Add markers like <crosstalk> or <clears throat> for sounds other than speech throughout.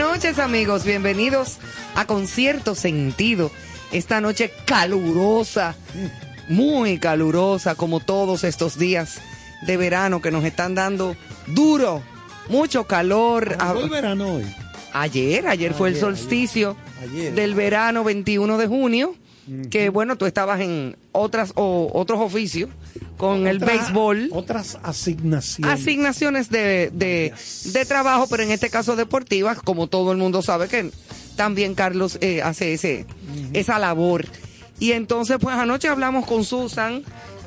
Buenas noches amigos, bienvenidos a Concierto Sentido. Esta noche calurosa, muy calurosa como todos estos días de verano que nos están dando duro, mucho calor. ¿Fue el verano hoy? Ayer, ayer, fue el solsticio ayer. del verano 21 de junio, que bueno, tú estabas en otras o otros oficios con el béisbol. Otras asignaciones. asignaciones de, de, de trabajo, pero en este caso deportivas, como todo el mundo sabe que también Carlos eh, hace ese, esa labor. Y entonces, pues anoche hablamos con Susan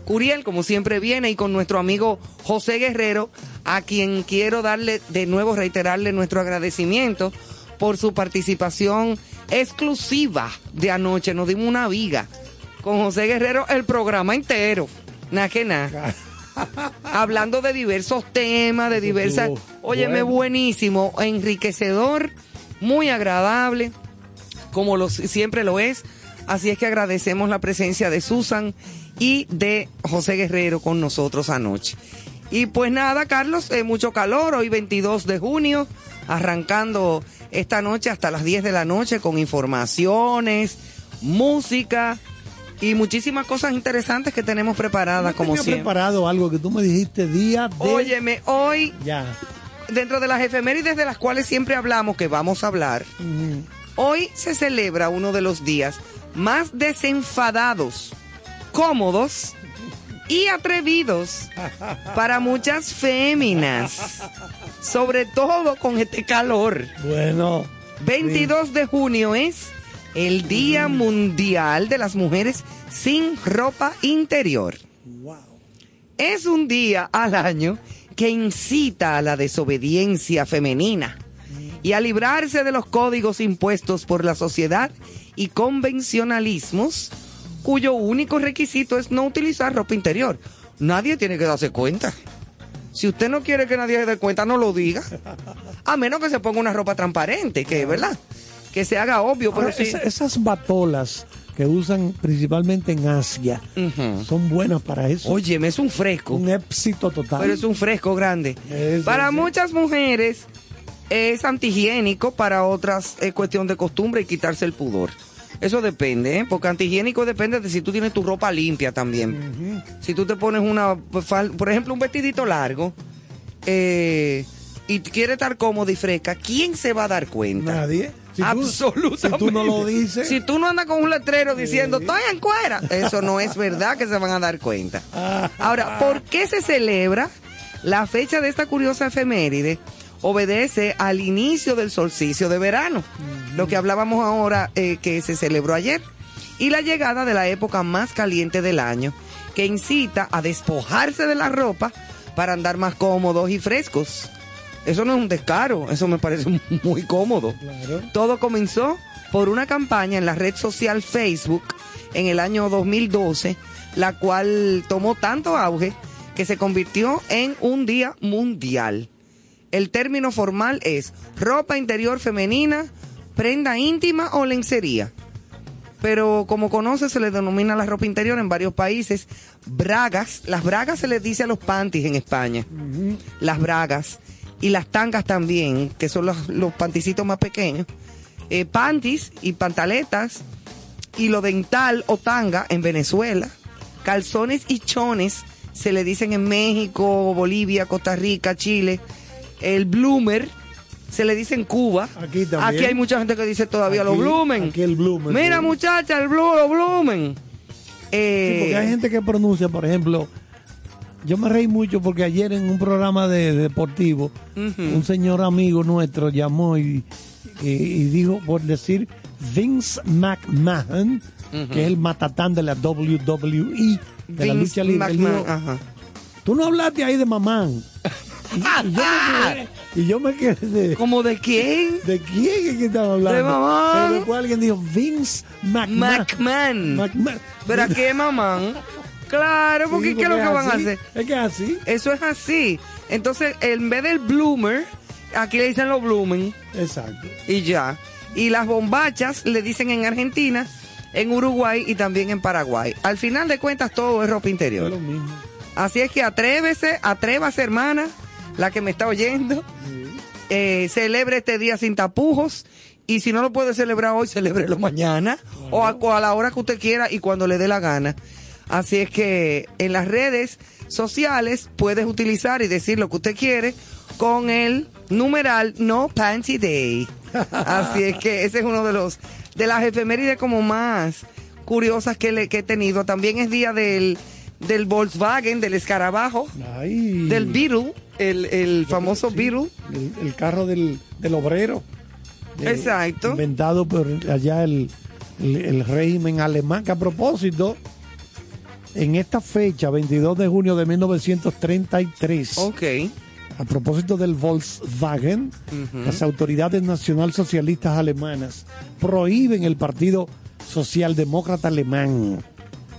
Curiel, como siempre viene, y con nuestro amigo José Guerrero, a quien quiero darle de nuevo, reiterarle nuestro agradecimiento por su participación exclusiva de anoche. Nos dimos una viga con José Guerrero el programa entero. Nada que nada hablando de diversos temas, de diversas... Óyeme, buenísimo, enriquecedor, muy agradable, como lo, siempre lo es. Así es que agradecemos la presencia de Susan y de José Guerrero con nosotros anoche. Y pues nada, Carlos, eh, mucho calor, hoy 22 de junio, arrancando esta noche hasta las 10 de la noche con informaciones, música y muchísimas cosas interesantes que tenemos preparadas como siempre. preparado algo que tú me dijiste día de... Óyeme, hoy, Ya. dentro de las efemérides de las cuales siempre hablamos, que vamos a hablar, hoy se celebra uno de los días más desenfadados, cómodos y atrevidos <laughs> para muchas féminas, sobre todo con este calor. Bueno. 22 de junio es el Día Mundial de las Mujeres sin ropa interior. Wow. Es un día al año que incita a la desobediencia femenina y a librarse de los códigos impuestos por la sociedad y convencionalismos cuyo único requisito es no utilizar ropa interior. Nadie tiene que darse cuenta. Si usted no quiere que nadie se dé cuenta, no lo diga. A menos que se ponga una ropa transparente, que ¿verdad? Que se haga obvio, pero sí. esa- esas batolas que usan principalmente en Asia son buenas para eso. Óyeme, es un fresco. Un éxito total. Pero es un fresco grande. Para muchas mujeres es antihigiénico, para otras es cuestión de costumbre y quitarse el pudor. Eso depende, ¿eh? porque antihigiénico depende de si tú tienes tu ropa limpia también. Si tú te pones una, por ejemplo, un vestidito largo eh, y quieres estar cómodo y fresca, ¿quién se va a dar cuenta? Nadie. Si tú- Absolutamente. Si tú no lo dices. Si tú no andas con un letrero diciendo, estoy en cuera, eso no es verdad que se van a dar cuenta. Ahora, ¿por qué se celebra la fecha de esta curiosa efeméride? Obedece al inicio del solsticio de verano, lo que hablábamos ahora eh, que se celebró ayer, y la llegada de la época más caliente del año, que incita a despojarse de la ropa para andar más cómodos y frescos. Eso no es un descaro, eso me parece <laughs> muy cómodo. Claro. Todo comenzó por una campaña en la red social Facebook en el año 2012, la cual tomó tanto auge que se convirtió en un día mundial. El término formal es ropa interior femenina, prenda íntima o lencería. Pero como conoce, se le denomina la ropa interior en varios países. Bragas, las bragas se les dice a los panties en España. Las bragas. Y las tangas también, que son los, los panticitos más pequeños. Eh, panties y pantaletas. Y lo dental o tanga en Venezuela. Calzones y chones se le dicen en México, Bolivia, Costa Rica, Chile. El bloomer se le dice en Cuba. Aquí también. Aquí hay mucha gente que dice todavía Aquí- los bloomen. aquí el bloomer, Mira, sí. muchacha, el blue, los bloomen. Eh, Sí, porque hay gente que pronuncia, por ejemplo, yo me reí mucho porque ayer en un programa de, de deportivo, un señor amigo nuestro llamó y, y- y dijo, por decir, Vince McMahon, que es el matatán de la WWE, de la lucha libre. Dijo, ajá. Tú no hablaste ahí de mamán. <laughs> Y, y yo me quedé, y yo me quedé de, ¿Cómo de quién? ¿de quién es que estaba hablando? De mamán. Pero después alguien dijo Vince McMahon. McMahon. McMahon. ¿Pero a qué, mamá? <laughs> Claro, porque Sí, ¿qué es lo que van a hacer? Es que es así. Eso es así. Entonces, en vez del bloomer, aquí le dicen los bloomen Exacto. y ya. Y las bombachas le dicen en Argentina, en Uruguay y también en Paraguay. Al final de cuentas, todo es ropa Es interior. lo mismo. Así es que atrévese, atrévase, hermana, la que me está oyendo. eh, celebre este día sin tapujos. Y si no lo puede celebrar hoy, celébrelo mañana o a, o a la hora que usted quiera y cuando le dé la gana. Así es que en las redes sociales puedes utilizar y decir lo que usted quiere con el numeral No Panty Day. <laughs> Así es que ese es uno de los de las efemérides como más curiosas que, le, que he tenido. También es día del, del Volkswagen, del escarabajo, Ay. del Beetle, el, el famoso Sí, Beetle. El, el carro del, del obrero. De- Exacto. Inventado por allá el, el, el régimen alemán. Que a propósito, en esta fecha, 22 de junio de 1933, Ok. a propósito del Volkswagen, las autoridades nacionalsocialistas alemanas prohíben el Partido Socialdemócrata Alemán.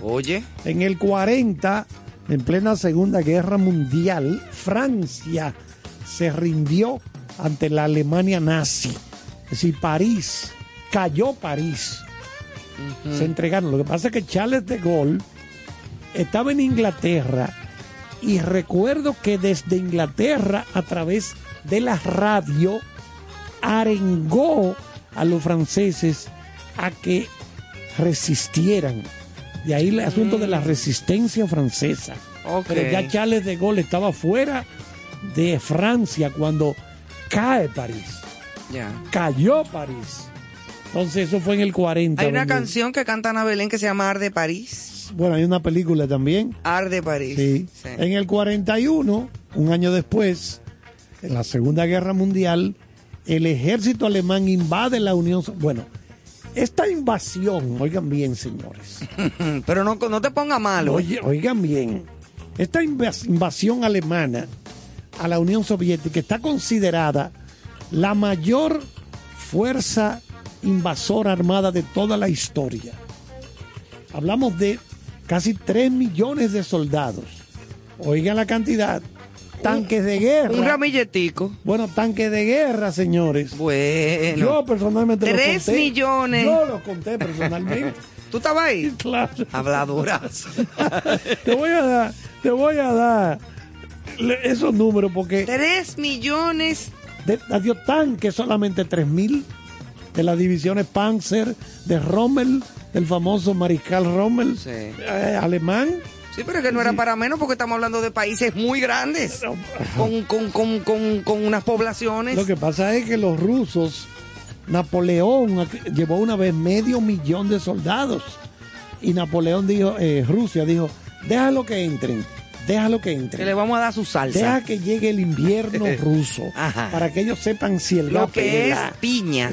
Oye. En el 40, en plena Segunda Guerra Mundial, Francia se rindió ante la Alemania nazi. Es decir, París, cayó París. Se entregaron. Lo que pasa es que Charles de Gaulle estaba en Inglaterra y recuerdo que desde Inglaterra, a través de la radio, arengó a los franceses a que resistieran. De ahí el asunto de la resistencia francesa. Ok. Pero ya Charles de Gaulle estaba fuera de Francia cuando cae París. Cayó París. Entonces eso fue en el 40. Hay una canción que canta Ana Belén que se llama Arde París. Bueno, hay una película también. Arde París. Sí. Sí. En el 41, un año después, en la Segunda Guerra Mundial, el ejército alemán invade la Unión. Bueno, esta invasión, oigan bien, señores. <laughs> Pero no, no te ponga malo. Oye, oigan bien, esta invas- invasión alemana a la Unión Soviética está considerada la mayor fuerza invasora armada de toda la historia. Hablamos de casi 3 millones de soldados. Oigan la cantidad. Tanques de guerra. Un ramilletico. Bueno, tanques de guerra, señores. Bueno. Yo personalmente los Tres conté. millones. Yo los conté personalmente. <laughs> ¿Tú estabas ahí? <laughs> claro. Habladoras. <laughs> te voy a dar, te voy a dar esos números porque Tres millones. de, dio tanques solamente 3.000 de las divisiones Panzer de Rommel, el famoso mariscal Rommel, Sí. eh, alemán. Sí, pero es que no era para menos porque estamos hablando de países muy grandes. Con, con, con, con, con unas poblaciones. Lo que pasa es que los rusos, Napoleón llevó una vez medio millón de soldados y Napoleón dijo, eh, Rusia dijo, déjalo que entren, déjalo que entren. Que le vamos a dar su salsa. Deja que llegue el invierno <laughs> ruso Ajá. para que ellos sepan si el Lo que es piña.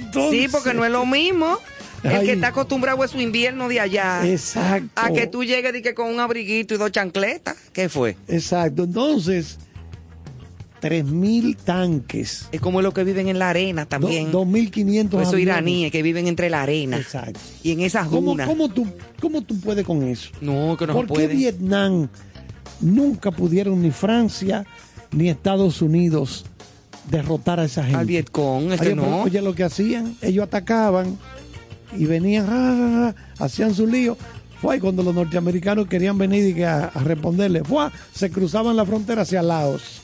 Entonces- Sí, porque no es lo mismo el Ay. que está acostumbrado a su invierno de allá. Exacto. A que tú llegues y que con un abriguito y dos chancletas. ¿Qué fue? Exacto. Entonces, 3.000 tanques. Es como los que viven en la arena también. do- 2.500 Esos iraníes que viven entre la arena Exacto. y en esas ¿Cómo, dunas. cómo tú, ¿Cómo tú puedes con eso? No, que no ¿Por qué. Vietnam nunca pudieron ni Francia ni Estados Unidos derrotar a esa gente? Al Vietcong, es Oye, que pero, no. oye, lo que hacían, ellos atacaban y venían, ra, ra, ra, hacían su lío. Fue cuando los norteamericanos querían venir y que a, a responderle, fue, se cruzaban la frontera hacia Laos.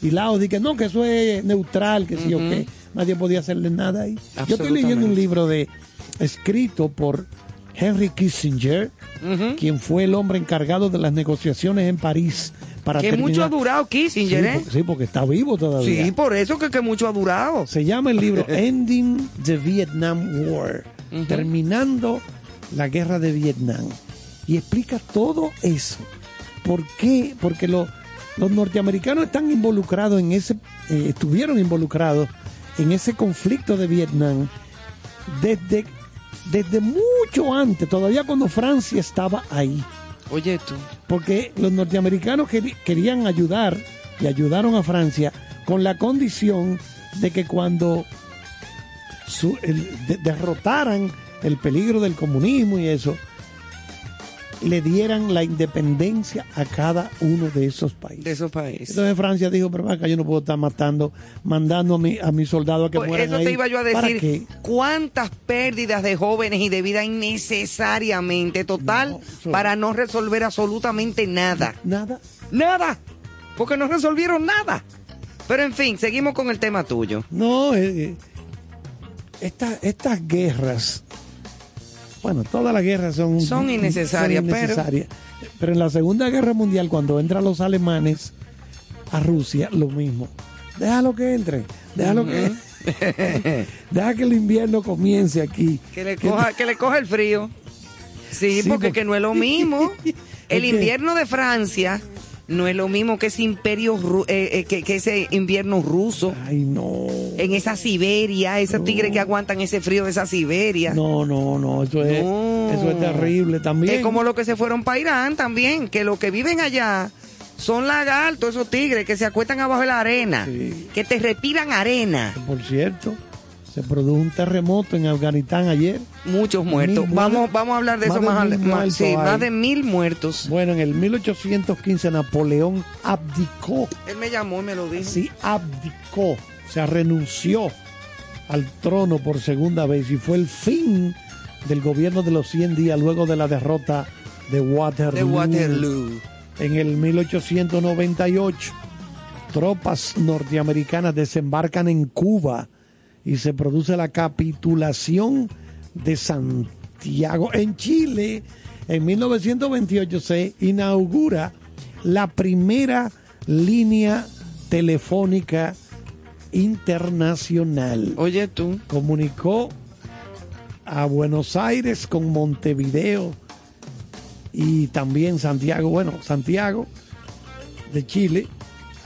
Y Laos dije, no, que eso es neutral, que sí o qué. Nadie podía hacerle nada ahí. Yo estoy leyendo un libro de escrito por Henry Kissinger, quien fue el hombre encargado de las negociaciones en París para Que mucho ha durado Sí, Kissinger, ¿eh? porque, sí, porque está vivo todavía. Sí, por eso que, que mucho ha durado. Se llama el libro <laughs> Ending the Vietnam War, terminando la guerra de Vietnam. Y explica todo eso. ¿Por qué? Porque lo- los norteamericanos están involucrados en ese, eh, estuvieron involucrados en ese conflicto de Vietnam desde, desde mucho antes, todavía cuando Francia estaba ahí Oye tú. porque los norteamericanos querían ayudar y ayudaron a Francia con la condición de que cuando su- derrotaran el peligro del comunismo y eso, le dieran la independencia a cada uno de esos países. De esos países. Entonces Francia dijo, pero acá yo no puedo estar matando, mandando a mi, a mis soldados a que Pues mueran eso ahí. te iba yo a ¿Para decir. ¿Cuántas pérdidas de jóvenes y de vida innecesariamente total No, para no resolver absolutamente nada? Nada. Nada. Porque no resolvieron nada. Pero en fin, seguimos con el tema tuyo. No, eh, eh, esta- estas guerras, bueno, todas las guerras son, Son innecesarias, son pero- innecesarias. pero... en la Segunda Guerra Mundial, cuando entran los alemanes a Rusia, lo mismo. Déjalo que entre, déjalo que... <laughs> Deja que el invierno comience aquí. Que le coja, que le coja el frío. Sí, Sí, porque, porque- que no es lo mismo. <laughs> El invierno de Francia no es lo mismo que ese imperio eh, eh, que, que ese invierno ruso. Ay, no. En esa Siberia, esos tigres que aguantan ese frío de esa Siberia. No, no, no, eso es, No. eso es terrible también. Es como los que se fueron para Irán también, que los que viven allá son lagartos, esos tigres que se acuestan abajo de la arena, Sí. que te respiran arena. Por cierto, se produjo un terremoto en Afganistán ayer. Muchos muertos. Mil Vamos, vamos a hablar de Más eso de más, muertos sí, hay. más de mil muertos. Bueno, en el 1815 Napoleón abdicó, Él me llamó y me lo dijo. sí, abdicó, o sea, renunció al trono por segunda vez y fue el fin del gobierno de los 100 días luego de la derrota de Waterloo. De Waterloo. En el 1898, tropas norteamericanas desembarcan en Cuba y se produce la capitulación de Santiago. En Chile, en 1928 se inaugura la primera línea telefónica internacional. Oye tú. Comunicó a Buenos Aires con Montevideo y también Santiago, bueno, Santiago de Chile,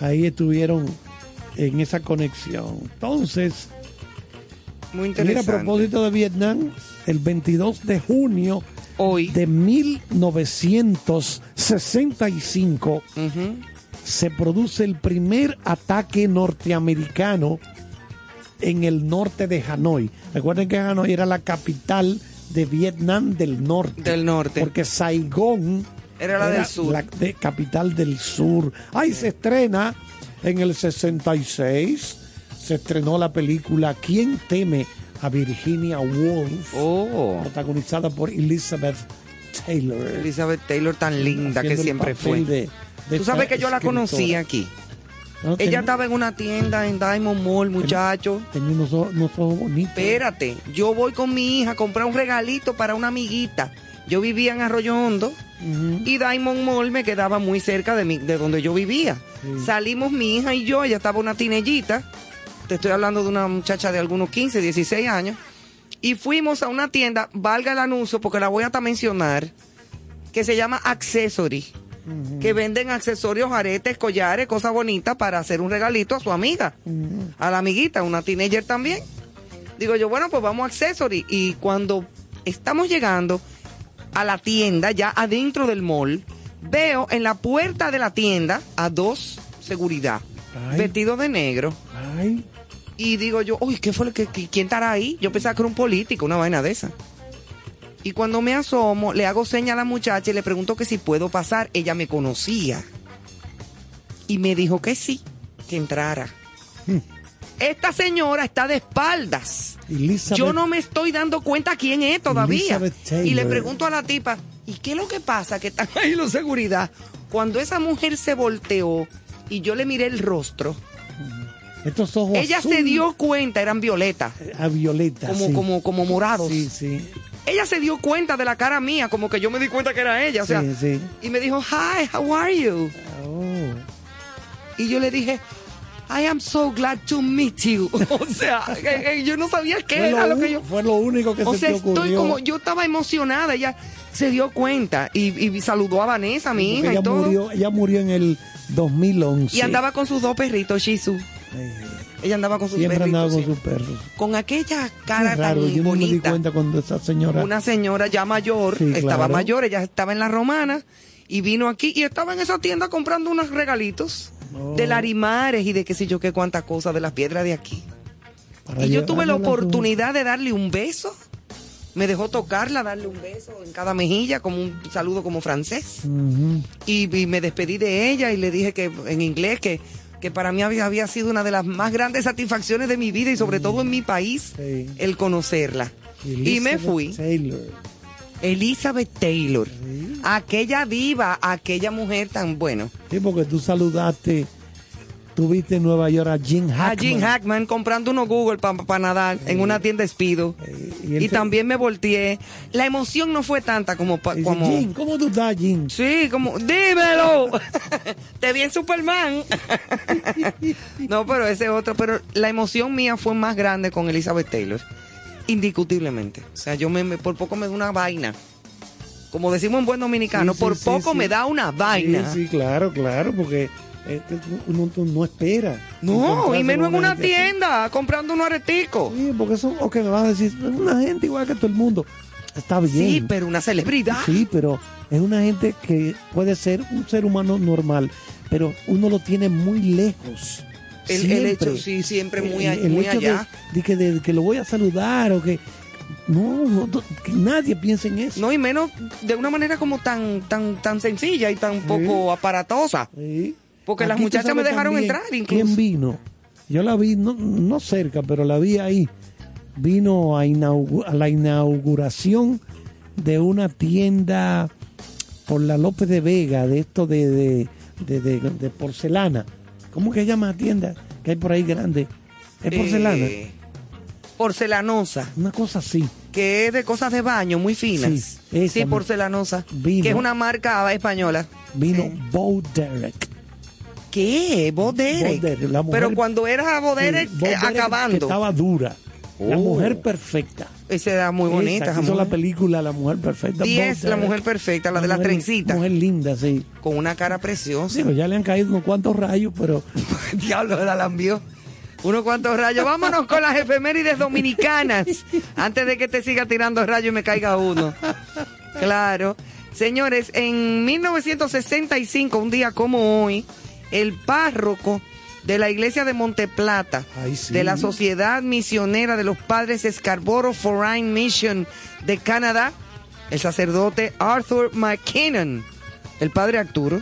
ahí estuvieron en esa conexión. Entonces, Muy mira, a interesante. propósito de Vietnam, el 22 de junio Hoy. de 1965 Ujú. se produce el primer ataque norteamericano en el norte de Hanoi. Recuerden que Hanoi era la capital de Vietnam del norte. Del norte. Porque Saigón Era la del sur. la de- capital del sur. Ahí se estrena en el 66. Se estrenó la película ¿Quién teme a Virginia Woolf? Oh. Protagonizada por Elizabeth Taylor. Elizabeth Taylor tan linda que siempre fue. de- de Tú sabes que yo la escritora. conocí aquí. No, Ella tenía- estaba en una tienda en Diamond Mall, muchacho. Tenía unos ojos, unos ojos bonitos. Espérate, yo voy con mi hija a comprar un regalito para una amiguita. Yo vivía en Arroyo Hondo y Diamond Mall me quedaba muy cerca de, mi, de donde yo vivía. Sí. Salimos mi hija y yo, ella estaba una tinellita. Te estoy hablando de una muchacha de algunos 15, 16 años. Y fuimos a una tienda, valga el anuncio porque la voy a hasta mencionar, que se llama Accessory. Que venden accesorios, aretes, collares, cosas bonitas para hacer un regalito a su amiga, a la amiguita, una teenager también. Digo yo, bueno, pues vamos a Accessory. Y cuando estamos llegando a la tienda, ya adentro del mall, veo en la puerta de la tienda a dos seguridad, Ay. vestidos de negro. Ay, Y digo yo, uy, ¿qué fue lo que, que- quién estará ahí? Yo pensaba que era un político, una vaina de esa. Y cuando me asomo, le hago seña a la muchacha y le pregunto que si puedo pasar. Ella me conocía. Y me dijo que sí, que entrara. Esta señora está de espaldas. Elizabeth. Yo no me estoy dando cuenta quién es todavía. Y le pregunto a la tipa, ¿y qué es lo que pasa? Que están <laughs> ahí los seguridad. Cuando esa mujer se volteó y yo le miré el rostro, Estos ojos ella se dio cuenta, eran violetas, A violeta. como, sí. como, como morados. Sí, sí. Ella se dio cuenta de la cara mía, como que yo me di cuenta que era ella. O sea, sí, sí. y me dijo, hi, how are you? Oh. Y yo le dije, I am so glad to meet you. <laughs> o sea, yo no sabía qué Fue, era lo, lo que yo... fue lo único que O se sea, te estoy ocurrió. como, yo estaba emocionada, ella se dio cuenta y, y saludó a Vanessa, mi Porque hija ella y todo. murió, ella murió en el 2011. Y andaba con sus dos perritos. Eh, Ella andaba con sus siempre perritos. andaba con sí. sus perros. Con aquella cara raro, tan yo no me di bonita. cuenta cuando esa señora. Una señora ya mayor, Sí, estaba claro. mayor, ella estaba en la romana y vino aquí y estaba en esa tienda comprando unos regalitos Oh. de larimares y de qué sé yo qué cuántas cosas de las piedras de aquí. para y yo tuve la oportunidad de darle un beso. Me dejó tocarla, darle un beso en cada mejilla, como un saludo como francés. Y, y me despedí de ella y le dije que en inglés que, que para mí había, había sido una de las más grandes satisfacciones de mi vida y sobre todo en mi país Sí. el conocerla. y me Elizabeth fui. Taylor. Elizabeth Taylor, Sí. aquella diva, aquella mujer tan bueno. Sí, porque tú saludaste tuviste en Nueva York a Jim Hackman. A Jim Hackman comprando unos Google para nadar en una tienda Espido. Eh, y, se- también me volteé. La emoción no fue tanta como... pa- como Jim, ¿cómo tú estás, Jim? Sí, como, dímelo. <laughs> Te vi en Superman. no, pero ese otro, pero la emoción mía fue más grande con Elizabeth Taylor. Indiscutiblemente. O sea, yo me, me- por poco me da una vaina. Como decimos en buen dominicano, Sí, sí, por poco sí. me da una vaina. Sí, sí, claro, claro, porque eh, uno, uno no espera. No, y menos en una así. tienda, comprando unos areticos. Sí, porque eso, ok, me van a decir, es una gente igual que todo el mundo. Está bien. Sí, pero una celebridad. Sí, pero es una gente que puede ser un ser humano normal, pero uno lo tiene muy lejos. El, hecho, sí, siempre muy, El- a- el muy hecho de- allá. De, que, de que lo voy a saludar o que. No, no, que nadie piense en eso. No, y menos de una manera como tan, tan, tan sencilla y tan poco aparatosa. Sí. Porque las Aquí muchachas me dejaron también entrar incluso. ¿Quién vino? Yo la vi, no, no cerca, pero la vi ahí. Vino a, a la inauguración de una tienda por la López de Vega, de esto de, de, de, de- de porcelana. ¿Cómo que se llama la tienda que hay por ahí grande? ¿Es porcelana? Eh, porcelanosa, Una cosa así. que es de cosas de baño muy finas. Sí, Sí, porcelanosa. Vino. Que es una marca española. Vino. Bo Derek. ¿Qué? Bo Derek, la mujer- Pero cuando era Bo eh, Derek, que acabando. estaba dura. La Oh. mujer perfecta. Esa era muy bonita. esa hizo la película La Mujer Perfecta. Diez, Bo la Derek. mujer perfecta, la de la mujer- trencita. Mujer linda, sí. Con una cara preciosa. Digo, ya le han caído unos cuantos rayos, pero <laughs> Diablo, la lambió. Unos cuantos rayos. Vámonos con las efemérides dominicanas. <laughs> Antes de que te siga tirando rayos y me caiga uno. Claro. Señores, en 1965, un día como hoy, el párroco de la iglesia de Monteplata, Ay, sí. de la Sociedad Misionera de los Padres Scarborough Foreign Mission de Canadá, el sacerdote Arthur McKinnon, el padre Arturo,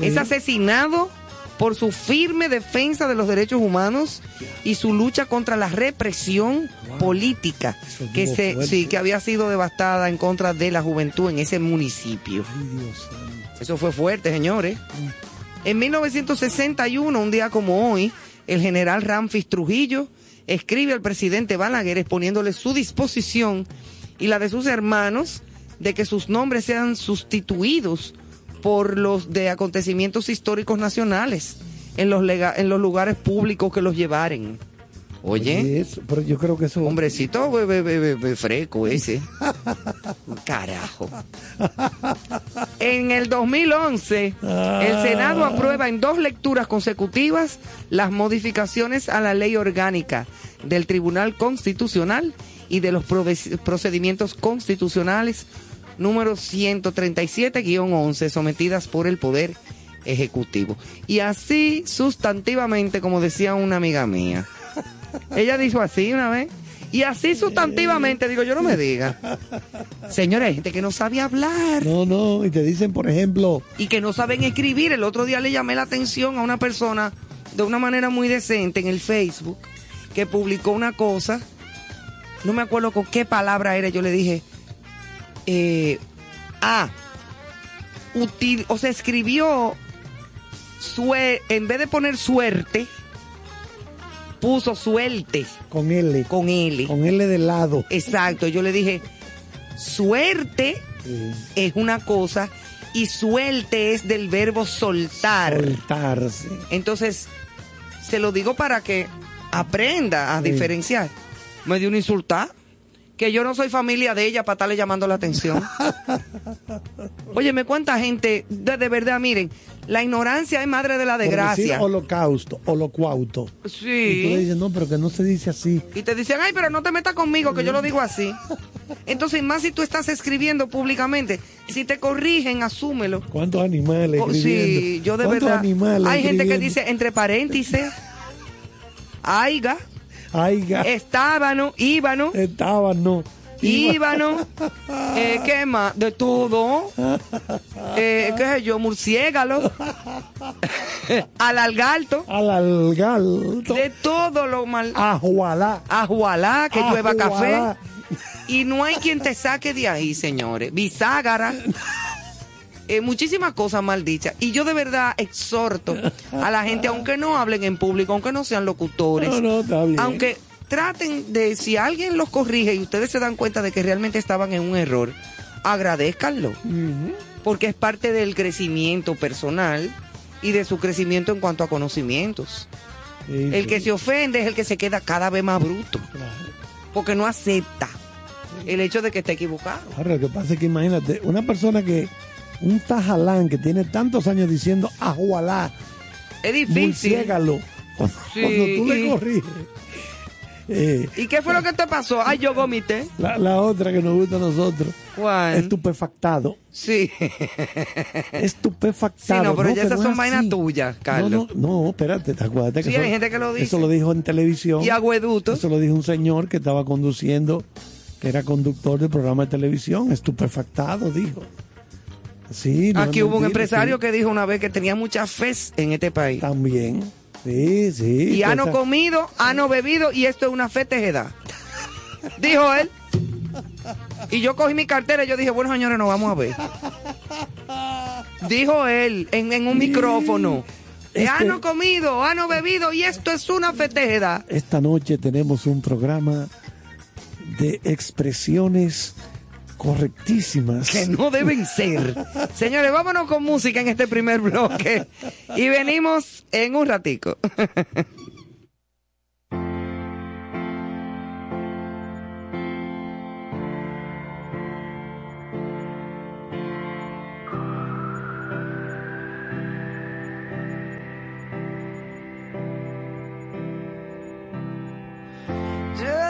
es asesinado por su firme defensa de los derechos humanos y su lucha contra la represión política que se sí que había sido devastada en contra de la juventud en ese municipio. Ay, Dios santo. Eso fue fuerte, señores. En 1961, un día como hoy, el general Ramfis Trujillo escribe al presidente Balaguer exponiéndole su disposición y la de sus hermanos de que sus nombres sean sustituidos por los de acontecimientos históricos nacionales en los, en los lugares públicos que los llevaren. Oye. Y eso, pero yo creo que eso. Hombrecito be- be- be- be- be- freco ese. Carajo. En el 2011, el Senado aprueba en dos lecturas consecutivas las modificaciones a la ley orgánica del Tribunal Constitucional y de los procedimientos constitucionales número 137-11 sometidas por el Poder Ejecutivo. Y así sustantivamente, como decía una amiga mía. Ella dijo así una vez. Y así sustantivamente, digo, yo no me diga. Señores, hay gente que no sabe hablar No, no, y te dicen, por ejemplo, y que no saben escribir. El otro día le llamé la atención a una persona de una manera muy decente en el Facebook que publicó una cosa. No me acuerdo con qué palabra era. Yo le dije, eh, ah, util- o sea, escribió, sue- en vez de poner suerte, puso suerte con L. con L. Con L de lado. Exacto, yo le dije, suerte Sí. es una cosa y suelte es del verbo soltar. Soltarse. Entonces, se lo digo para que aprenda a Sí. diferenciar. Me dio una insulta que yo no soy familia de ella para estarle llamando la atención. <laughs> Óyeme, cuánta gente, de, de verdad, miren, la ignorancia es madre de la Por decir desgracia. holocausto, holocuauto. Y tú le Sí. dices, no, pero que no se dice así. Y te dicen, ay, pero no te metas conmigo, que yo lo digo así. <laughs> Entonces, más si tú estás escribiendo públicamente, si te corrigen, asúmelo. ¿Cuántos animales Oh, escribiendo? sí, yo de ¿Cuántos verdad. animales Hay gente que dice entre paréntesis, <laughs> aiga, Aiga, estábano, íbano, estaban, no. Iba- íbano, <laughs> eh, ¿qué más? De todo. <laughs> Eh, ¿Qué sé yo? Murciégalo, <laughs> alalgalto, Al algalto. de todo lo mal. Ajualá. Ajualá, que llueva café. Ajualá. Y no hay quien te saque de ahí, señores. Biságara. Eh, muchísimas cosas mal dichas. Y yo de verdad exhorto a la gente, aunque no hablen en público, aunque no sean locutores, No, no, está bien. aunque traten de, si alguien los corrige y ustedes se dan cuenta de que realmente estaban en un error, agradezcanlo, porque es parte del crecimiento personal y de su crecimiento en cuanto a conocimientos. Sí, El sí, que se ofende es el que se queda cada vez más bruto, claro. porque no acepta el hecho de que está equivocado. Ahora, lo que pasa es que imagínate, una persona que, un tajalán que tiene tantos años diciendo ajualá, Es difícil. cuando, Sí, cuando tú y- le corriges. Eh, ¿Y qué fue lo que te pasó? Ay, yo vomité. la, la otra que nos gusta a nosotros, ¿Cuál? estupefactado. Sí. <laughs> Estupefactado. Sí, no, pero ya que esas es son vainas tuyas, Carlos. No, no, no, espérate, ¿te acuerdas? Sí, hay gente que lo dice. Eso lo dijo en televisión. y agüeduto. Eso lo dijo un señor que estaba conduciendo, que era conductor del programa de televisión, estupefactado, dijo. Sí, no Aquí hubo un empresario sí. que dijo una vez que tenía mucha fe en este país. También. Sí, sí. Y ano cosas- comido, ano bebido y esto es una fe tejeda. <laughs> Dijo él. Y yo cogí mi cartera y yo dije, bueno señores, nos vamos a ver. Dijo él en, en un micrófono. Este- Ano comido, ano bebido y esto es una fe tejeda. Esta noche tenemos un programa de expresiones correctísimas. que no deben ser. <laughs> Señores, vámonos con música en este primer bloque y venimos en un ratico. <laughs>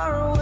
Far away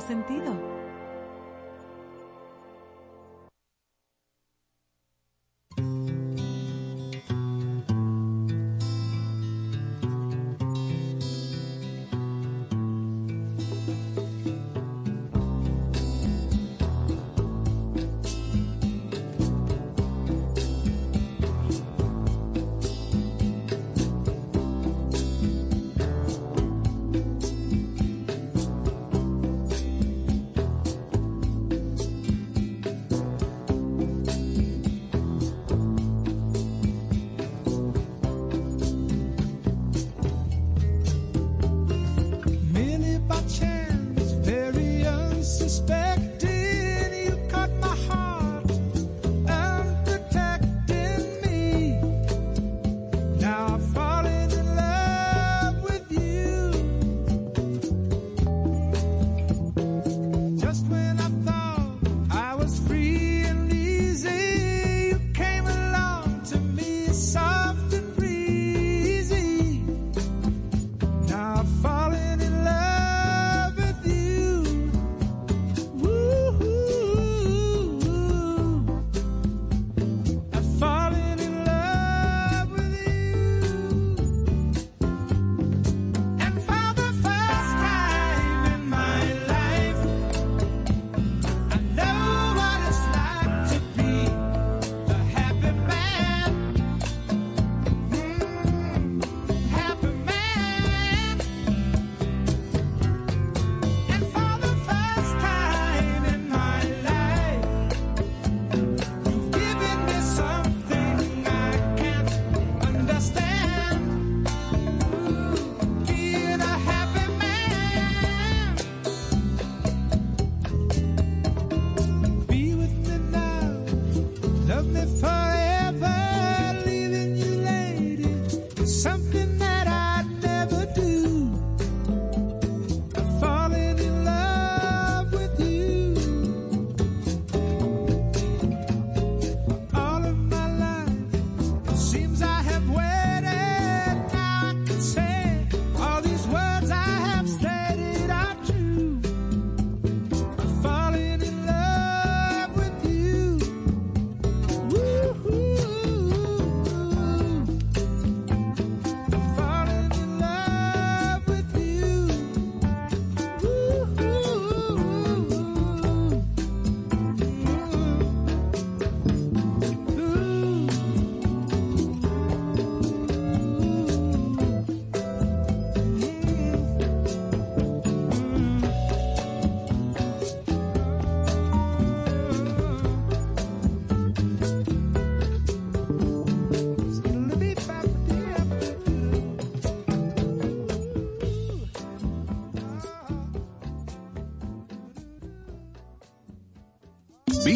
con cierto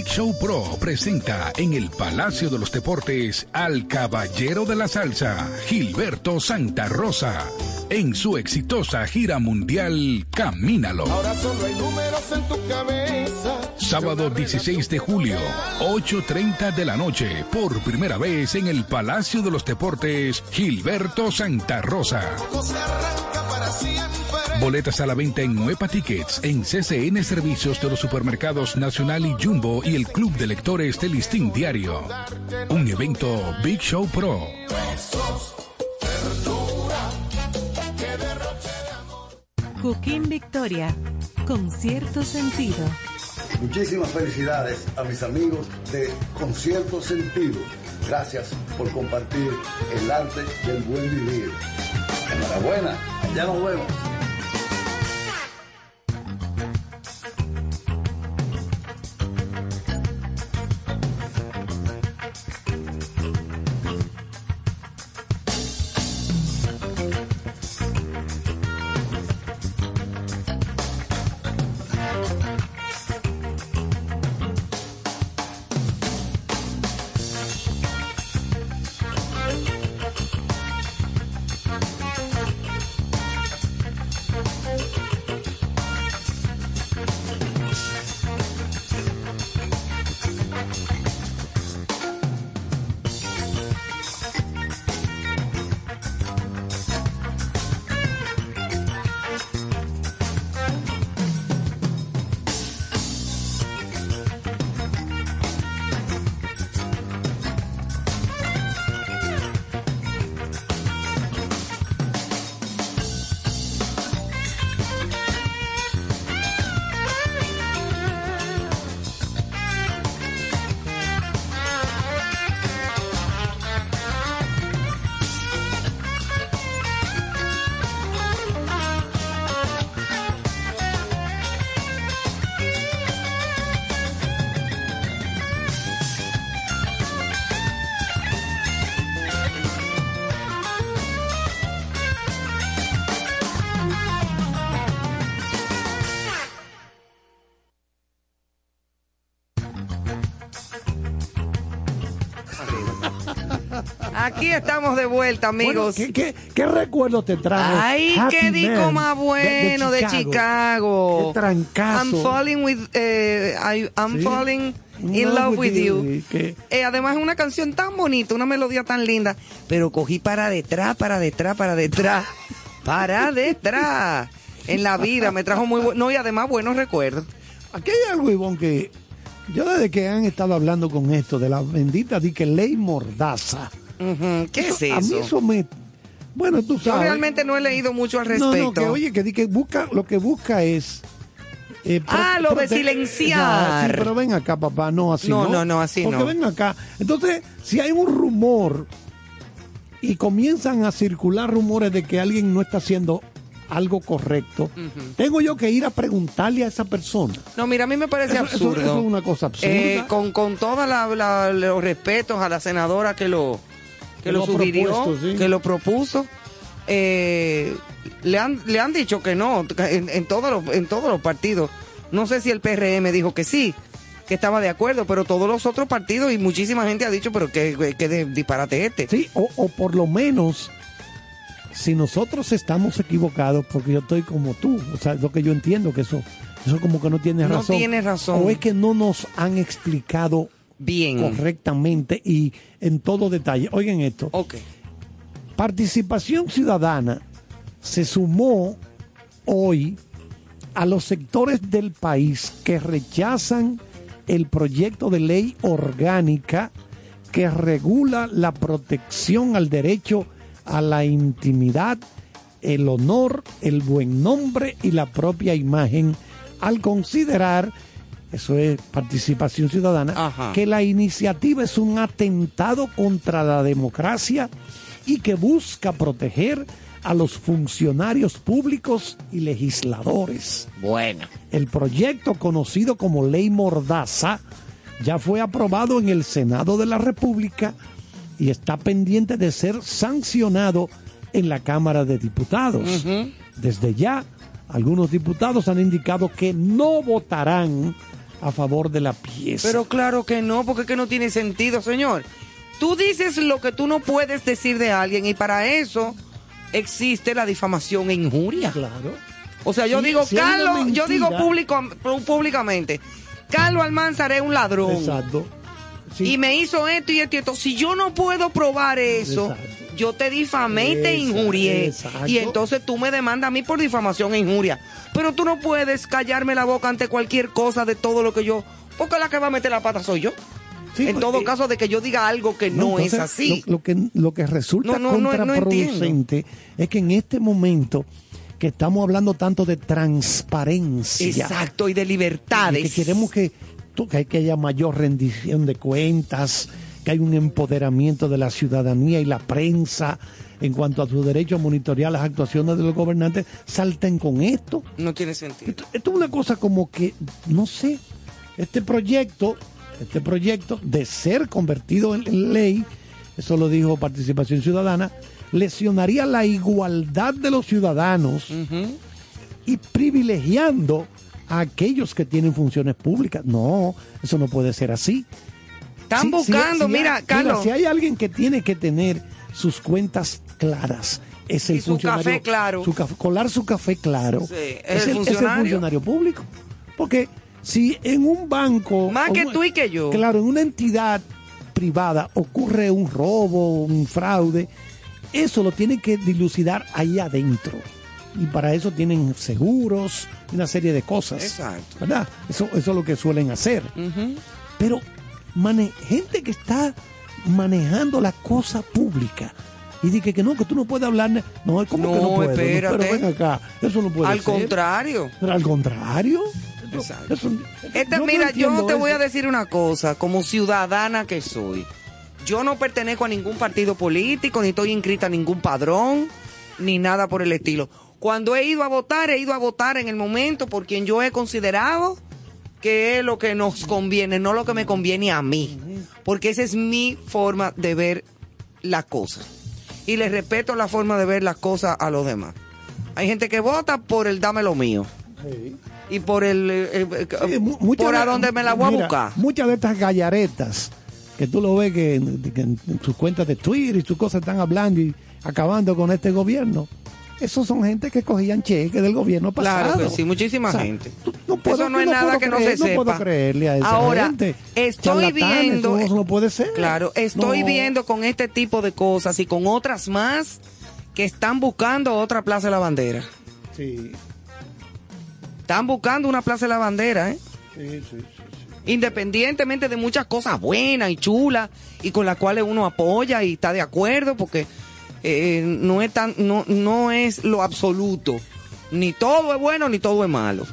Show Pro presenta en el Palacio de los Deportes al Caballero de la Salsa, Gilberto Santa Rosa, en su exitosa gira mundial Camínalo. Ahora solo hay números en tu cabeza. Sábado 16 de julio, 8.30 de la noche, por primera vez en el Palacio de los Deportes, Gilberto Santa Rosa. Boletas a la venta en Nueva Tickets, en CCN Servicios de los Supermercados Nacional y Jumbo y el Club de Lectores del Listín Diario. Un evento Big Show Pro. Cooking Victoria, con cierto sentido. Muchísimas felicidades a mis amigos de Concierto Sentido. Gracias por compartir el arte del buen vivir. Enhorabuena, ya nos vemos. Aquí estamos de vuelta, Bueno, amigos. ¿qué, qué, qué recuerdo te trae? Ay, Happy qué disco más bueno de, Chicago. Qué trancazo. I'm falling with, eh, I- I'm Sí. falling in love with you. Eh, además es una canción tan bonita, una melodía tan linda, pero cogí para detrás, para detrás, para detrás, <laughs> para detrás. En la vida me trajo muy bueno, no y además buenos recuerdos. Aquí hay algo, Ivonne, que yo desde que han estado hablando con esto de la bendita di que ley mordaza. ¿Qué es A mí eso? eso me... Bueno, tú Yo sabes. realmente no he leído mucho al No, respecto. no, que oye, que, di que busca, lo que busca es... eh, pro- Ah, lo de silenciar. Sí, pero ven acá, papá, no así. No, No, no, no, así Porque no. ven acá. Entonces, si hay un rumor y comienzan a circular rumores de que alguien no está haciendo algo correcto, tengo yo que ir a preguntarle a esa persona. No, mira, a mí me parece Eso- eso- absurdo. eso es una cosa absurda. Eh, con con todos los respetos a la senadora que lo que, lo, sugirió, sí. que lo propuso, eh, le han le han dicho que no en, en todos los en todos los partidos. No sé si el PRM dijo que sí, que estaba de acuerdo, pero todos los otros partidos y muchísima gente ha dicho, pero que, que de disparate este. Sí, o, o por lo menos, si nosotros estamos equivocados, porque yo estoy como tú, o sea, lo que yo entiendo que eso, eso como que no tiene No razón. tiene razón. O es que no nos han explicado Bien. correctamente y en todo detalle. Oigan esto. Ok. Participación Ciudadana se sumó hoy a los sectores del país que rechazan el proyecto de ley orgánica que regula la protección al derecho a la intimidad, el honor, el buen nombre y la propia imagen, al considerar, eso es participación ciudadana, Ajá. que la iniciativa es un atentado contra la democracia y que busca proteger a los funcionarios públicos y legisladores. Bueno. El proyecto conocido como Ley Mordaza ya fue aprobado en el Senado de la República y está pendiente de ser sancionado en la Cámara de Diputados. Desde ya, algunos diputados han indicado que no votarán a favor de la pieza. Pero claro que no, porque es que no tiene sentido, señor. Tú dices lo que tú no puedes decir de alguien y para eso existe la difamación e injuria. claro. O sea, yo Sí, digo, si Carlos, yo digo público, públicamente, Carlos Almanzar es un ladrón. Exacto. Sí. Y me hizo esto y esto y esto. Si yo no puedo probar eso, Exacto. Yo te difamé y te injurié. exacto. Y entonces tú me demandas a mí por difamación e injuria. Pero tú no puedes callarme la boca ante cualquier cosa de todo lo que yo... Porque la que va a meter la pata soy yo. Sí, en pues, todo eh, caso de que yo diga algo que no, es entonces, así. Lo, lo que, lo que resulta No, contraproducente es que en este momento que estamos hablando tanto de transparencia, Exacto, y de y libertades. que queremos que, que haya mayor rendición de cuentas, que hay un empoderamiento de la ciudadanía y la prensa en cuanto a su derecho a monitorear las actuaciones de los gobernantes, salten con esto. No tiene sentido. Esto, esto es una cosa como que, no sé, este proyecto, este proyecto de ser convertido en, en ley, eso lo dijo Participación Ciudadana, lesionaría la igualdad de los ciudadanos y privilegiando a aquellos que tienen funciones públicas. No, eso no puede ser así. Están si- buscando, mira, Carlos. si hay alguien que tiene que tener sus cuentas claras, es el Y su funcionario. café claro. su colar su café claro. Sí, es el es funcionario. funcionario público. Porque si en un banco. Más que un- tú y que yo. Claro, en una entidad privada ocurre un robo, un fraude, eso lo tienen que dilucidar ahí adentro. Y para eso tienen seguros, una serie de cosas. Exacto. ¿Verdad? Eso, eso es lo que suelen hacer. Pero mane- gente que está manejando la cosa pública y dice que no, que tú no puedes hablar. No, ¿cómo que no No, puedo? espérate. Pero ven acá, eso no puede Al ser. contrario. Pero al contrario. Eso- Exacto. eso- Esta, yo no mira, yo te voy a decir una cosa, como ciudadana que soy. Yo no pertenezco a ningún partido político, ni estoy inscrita a ningún padrón, ni nada por el estilo. Cuando he ido a votar, he ido a votar en el momento por quien yo he considerado que es lo que nos conviene, no lo que me conviene a mí. Porque esa es mi forma de ver las cosas. Y le respeto la forma de ver las cosas a los demás. Hay gente que vota por el dame lo mío. Y por el... eh, eh, Sí, muchas por a de- donde me la voy mira, a buscar. Muchas de estas gallaretas que tú lo ves que, en- que en sus cuentas de Twitter y sus cosas están hablando y acabando con este gobierno. Esos son gente que cogían cheques del gobierno pasado. Claro que sí, muchísima O sea, gente. no puedo- Eso no es nada que no se No puedo sepa. creerle a esa Ahora, gente. estoy viendo- Eso no puede ser. Claro, estoy No. viendo con este tipo de cosas y con otras más que están buscando otra Plaza de la Bandera. Sí, Están buscando una Plaza de la Bandera, ¿eh? sí, sí, sí. Independientemente de muchas cosas buenas y chulas y con las cuales uno apoya y está de acuerdo, porque eh, no es tan, no, no es lo absoluto. Ni todo es bueno ni todo es malo.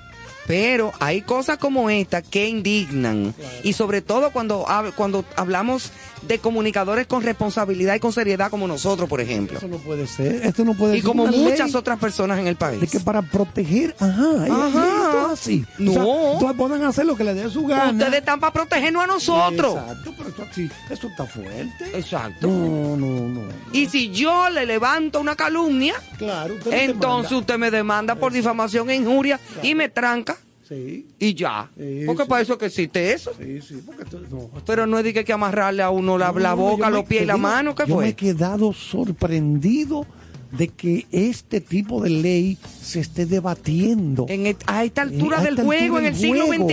Pero hay cosas como esta que indignan. Y sobre todo cuando, cuando hablamos de comunicadores con responsabilidad y con seriedad como nosotros, por ejemplo. Eso no puede ser. Esto no puede Y ser. como muchas ley otras personas en el país. De que para proteger. Ajá. Ajá. así. No. O sea, hacer lo que les dé su gana. Ustedes están para protegernos a nosotros. Exacto, pero esto, sí, esto está fuerte. Exacto. No, no, no. Y si yo le levanto una calumnia, Claro, usted entonces usted me demanda por difamación e injuria y me tranca Sí, y ya. Sí, Porque sí. para eso que existe eso. sí, sí. Porque esto, no. Pero no es de que hay que amarrarle a uno la, No, la boca, los pies y la mano. ¿Qué yo me fue? he quedado sorprendido de que este tipo de ley se esté debatiendo. En a esta altura Eh, a del juego, altura en el siglo juego.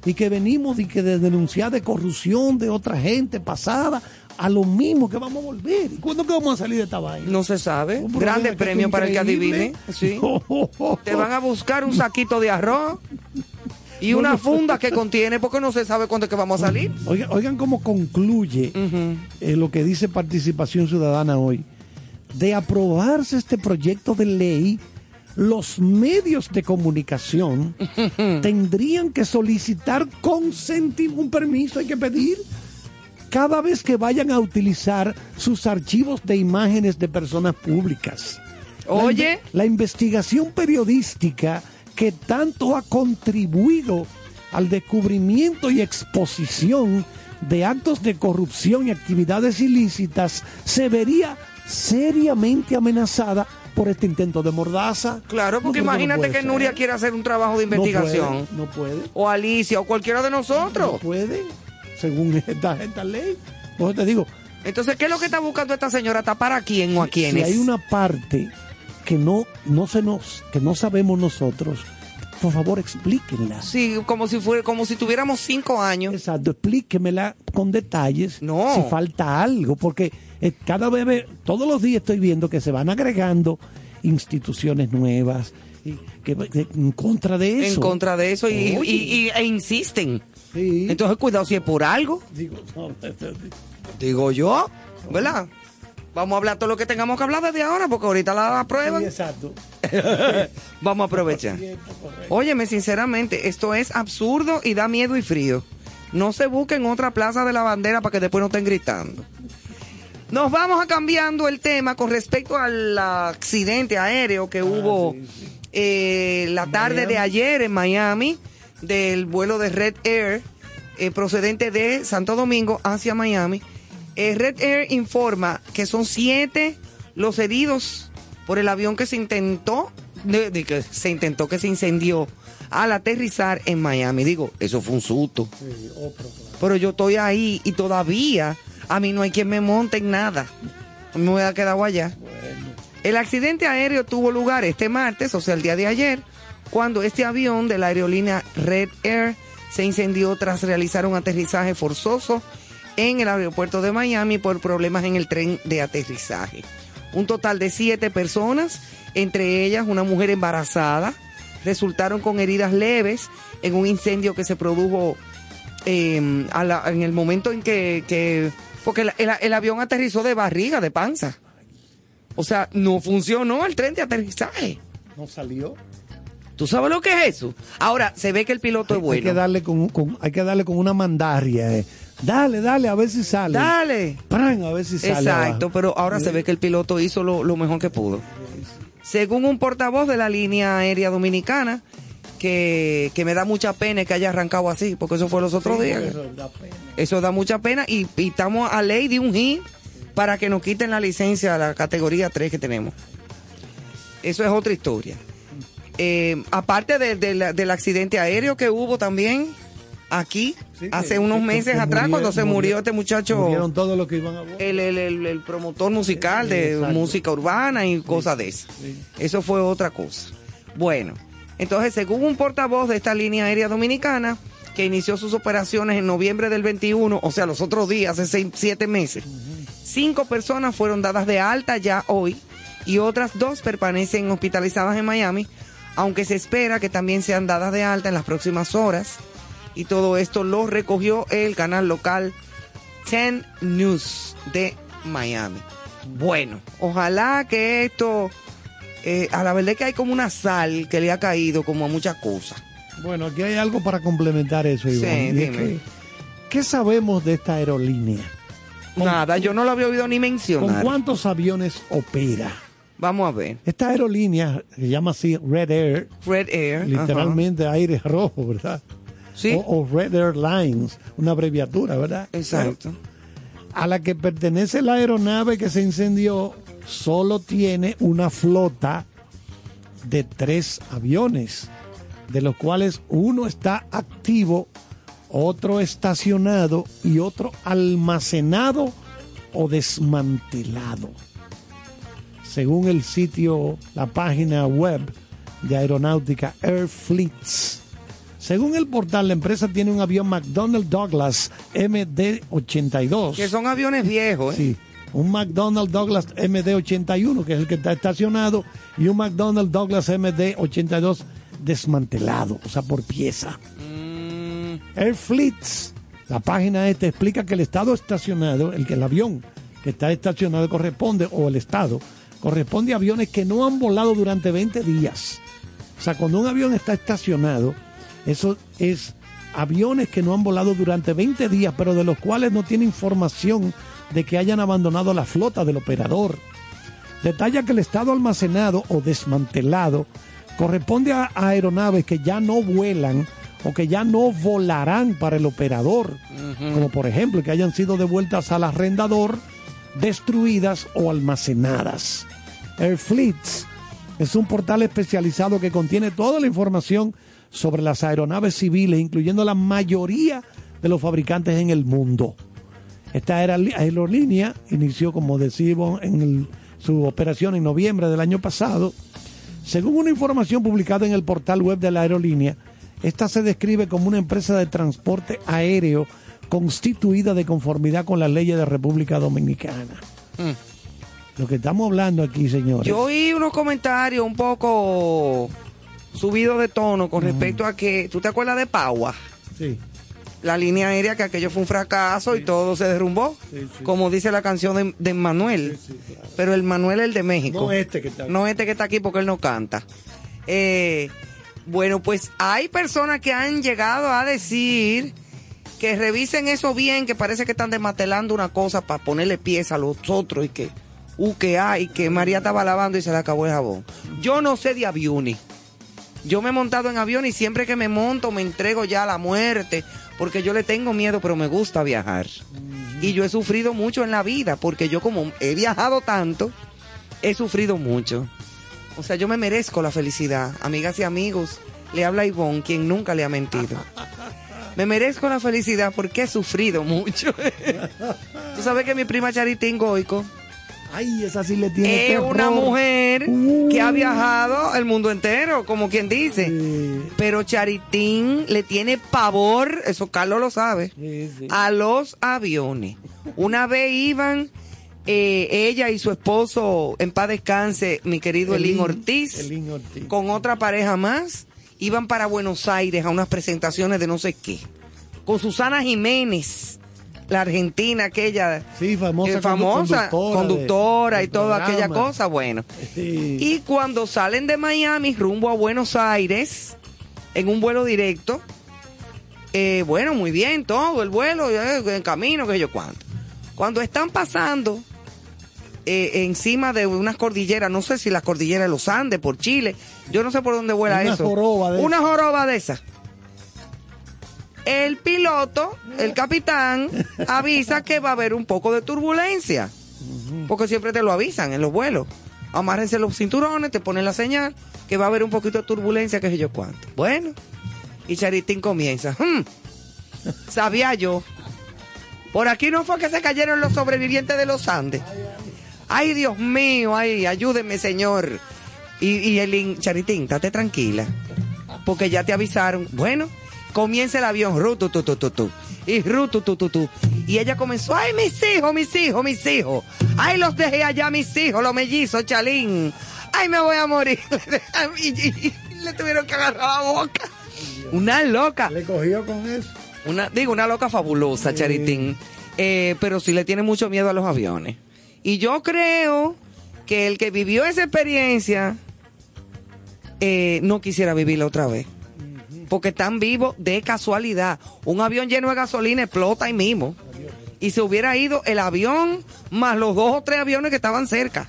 XXI. Y que venimos y que de denunciar de corrupción de otra gente pasada a lo mismo que vamos a volver. ¿Y cuándo que vamos a salir de esta vaina? No se sabe. Un Grande premio para el que adivine. Sí. <laughs> No. Te van a buscar un saquito de arroz y una funda que contiene porque no se sabe cuándo es que vamos a salir. Oigan, oigan cómo concluye eh, lo que dice Participación Ciudadana hoy. De aprobarse este proyecto de ley, los medios de comunicación <laughs> tendrían que solicitar consentimiento, un permiso hay que pedir cada vez que vayan a utilizar sus archivos de imágenes de personas públicas. Oye. la investigación periodística que tanto ha contribuido al descubrimiento y exposición de actos de corrupción y actividades ilícitas se vería seriamente amenazada por este intento de mordaza. Claro, porque No, no imagínate que ser. Nuria quiere hacer un trabajo de No puede, investigación. No puede. O Alicia, o cualquiera de No nosotros. puede, según <laughs> esta, esta ley. Por eso te digo, Entonces, ¿qué es lo que está buscando esta señora? ¿Tapar a quién o a si quiénes? hay una parte que no, no se nos, que no sabemos nosotros, por favor explíquenla. Sí, como si fuera, como si tuviéramos cinco años. Exacto, explíquemela con detalles No. si falta algo, porque eh, cada vez, ve- todos los días estoy viendo que se van agregando instituciones nuevas y que, que- en contra de eso. En contra de eso y, y- y- e insisten. Sí. Entonces, cuidado si es por algo, Digo, no, <laughs> digo yo, ¿verdad? Vamos a hablar todo lo que tengamos que hablar desde ahora, porque ahorita la aprueban. sí, exacto. <laughs> Vamos a aprovechar. Óyeme, sinceramente, esto es absurdo y da miedo y frío. No se busquen otra plaza de la bandera para que después no estén gritando. Nos vamos a cambiando el tema con respecto al accidente aéreo que hubo eh, la tarde de ayer en Miami del vuelo de Red Air eh, procedente de Santo Domingo hacia Miami. Eh, Red Air informa que son siete los heridos por el avión que se intentó, de, de que se intentó que se incendió al aterrizar en Miami. Digo, eso fue un susto. Pero yo estoy ahí y todavía a mí no hay quien me monte en nada. Me voy a quedar allá. El accidente aéreo tuvo lugar este martes, o sea, el día de ayer, cuando este avión de la aerolínea Red Air se incendió tras realizar un aterrizaje forzoso en el aeropuerto de Miami por problemas en el tren de aterrizaje. Un total de siete personas, entre ellas una mujer embarazada, resultaron con heridas leves en un incendio que se produjo la- en el momento en que, que- porque el- el avión aterrizó de barriga, de panza. O sea, no funcionó el tren de aterrizaje. No salió. ¿Tú sabes lo que es eso? Ahora, se ve que el piloto es Hay que bueno. darle con, con- hay que darle con una mandaria. eh. Dale, dale, a ver si sale. Dale. Pran, a ver si sale. Exacto, abajo. pero ahora se ve que el piloto hizo lo, lo mejor que pudo. Según un portavoz de la línea aérea dominicana, que, que me da mucha pena que haya arrancado así, porque eso fue los otros Sí, días. eso da pena. Eso da mucha pena y, y estamos a ley de un hit para que nos quiten la licencia a la categoría 3 que tenemos. Eso es otra historia. Eh, aparte de- de la- del accidente aéreo que hubo también aquí Sí, hace unos meses atrás cuando se murió, este muchacho, Murieron todos los que iban a bordo. el, el, el- el promotor musical de Exacto. música urbana y cosas de eso. sí. Eso fue otra cosa. Bueno, entonces según un portavoz de esta línea aérea dominicana, que inició sus operaciones en noviembre del 21, o sea, los otros días, hace seis, siete meses, cinco personas fueron dadas de alta ya hoy y otras dos permanecen hospitalizadas en Miami, aunque se espera que también sean dadas de alta en las próximas horas. Y todo esto lo recogió el canal local 10 News de Miami. Bueno, ojalá que esto, eh, a la verdad es que hay como una sal que le ha caído como a muchas cosas. Bueno, aquí hay algo para complementar eso, Iván. Sí, es dime. que, ¿Qué sabemos de esta aerolínea? ¿Con- Nada, yo no lo había oído ni ¿Con mencionar. cuántos aviones opera? Vamos a ver. Esta aerolínea se llama así Red Air, Red Air. literalmente aire rojo, ¿verdad? Sí, O, o Red Air Lines, una abreviatura, ¿verdad? exacto. A la que pertenece la aeronave que se incendió, solo tiene una flota de tres aviones, de los cuales uno está activo, otro estacionado y otro almacenado o desmantelado. Según el sitio, la página web de aeronáutica Air Fleets. Según el portal, la empresa tiene un avión McDonnell Douglas MD-82. Que son aviones viejos, ¿eh? Sí, un McDonnell Douglas MD-81, que es el que está estacionado, y un McDonnell Douglas MD-82 desmantelado, o sea, por pieza. Mm, Air Fleets, la página esta explica que el estado estacionado, el que el avión que está estacionado corresponde, o el estado, corresponde a aviones que no han volado durante 20 días. O sea, cuando un avión está estacionado, eso es aviones que no han volado durante 20 días, pero de los cuales no tiene información de que hayan abandonado la flota del operador. Detalla que el estado almacenado o desmantelado corresponde a aeronaves que ya no vuelan o que ya no volarán para el operador, como por ejemplo que hayan sido devueltas al arrendador, destruidas o almacenadas. Air Fleets es un portal especializado que contiene toda la información sobre las aeronaves civiles, incluyendo la mayoría de los fabricantes en el mundo. Esta aerol- aerolínea inició, como decimos, en su operación en noviembre del año pasado. Según una información publicada en el portal web de la aerolínea, esta se describe como una empresa de transporte aéreo constituida de conformidad con las leyes de República Dominicana. Lo que estamos hablando aquí, señores. Yo oí unos comentarios un poco subidos de tono con respecto a que, ¿tú te acuerdas de Paua? Sí. La línea aérea, que aquello fue un fracaso y todo se derrumbó, Sí, sí. como dice la canción de, de Manuel. Claro. Pero el Manuel es el de México. No este que está No este que está aquí porque él no canta. Eh, bueno, pues hay personas que han llegado a decir que revisen eso bien, que parece que están desmantelando una cosa para ponerle pies a los otros y que, uh, que hay, que María estaba lavando y se le acabó el jabón. Yo no sé de aviones. Yo me he montado en avión y siempre que me monto me entrego ya a la muerte, porque yo le tengo miedo, pero me gusta viajar. Y yo he sufrido mucho en la vida, porque yo como he viajado tanto, he sufrido mucho. O sea, yo me merezco la felicidad. Amigas y amigos, le habla Ivonne, quien nunca le ha mentido. Me merezco la felicidad porque he sufrido mucho. <laughs> Tú sabes que mi prima Charitín Goico Ay, esa sí le tiene es terror. una mujer Uh. que ha viajado el mundo entero, como quien dice. Sí. Pero Charitín le tiene pavor, eso Carlos lo sabe, Sí, sí. a los aviones. Una <laughs> vez iban eh, ella y su esposo, en paz descanse, mi querido Elín, Ortiz, Elín Ortiz. con otra pareja más, iban para Buenos Aires a unas presentaciones de no sé qué. Con Susana Jiménez, la argentina, aquella Sí, famosa, eh, famosa conductora conductora, de- y toda aquella cosa, bueno. Sí. Y cuando salen de Miami rumbo a Buenos Aires, en un vuelo directo, eh, bueno, muy bien, todo el vuelo, eh, en camino, que yo cuánto. Cuando están pasando eh, encima de unas cordilleras, no sé si las cordilleras de los Andes, por Chile, yo no sé por dónde vuela Una eso. joroba de Una joroba de esas. El piloto, el capitán, <laughs> avisa que va a haber un poco de turbulencia. Porque siempre te lo avisan en los vuelos. Amárrense los cinturones, te ponen la señal, que va a haber un poquito de turbulencia, que sé yo cuánto. Bueno, y Charitín comienza. "Hmm, <laughs> Sabía yo. Por aquí no fue que se cayeron los sobrevivientes de los Andes. Ay, Dios mío, ay, ayúdeme, señor. Y, y el Charitín, estate tranquila. Porque ya te avisaron. Bueno, comienza el avión, ru, tu, tu, tu, tu. Y ru, tu, tu, tu. Y ella comenzó, ay, mis hijos, mis hijos, mis hijos. Ay, los dejé allá, mis hijos, los mellizos, Chalín. Ay, me voy a morir. <laughs> y, y- y le tuvieron que agarrar la boca. Una loca. Le cogió con eso. Una, digo, una loca fabulosa, Charitín. Eh, pero sí le tiene mucho miedo a los aviones. Y yo creo que el que vivió esa experiencia eh, no quisiera vivirla otra vez. Porque están vivos de casualidad. Un avión lleno de gasolina explota ahí mismo. Y se hubiera ido el avión más los dos o tres aviones que estaban cerca.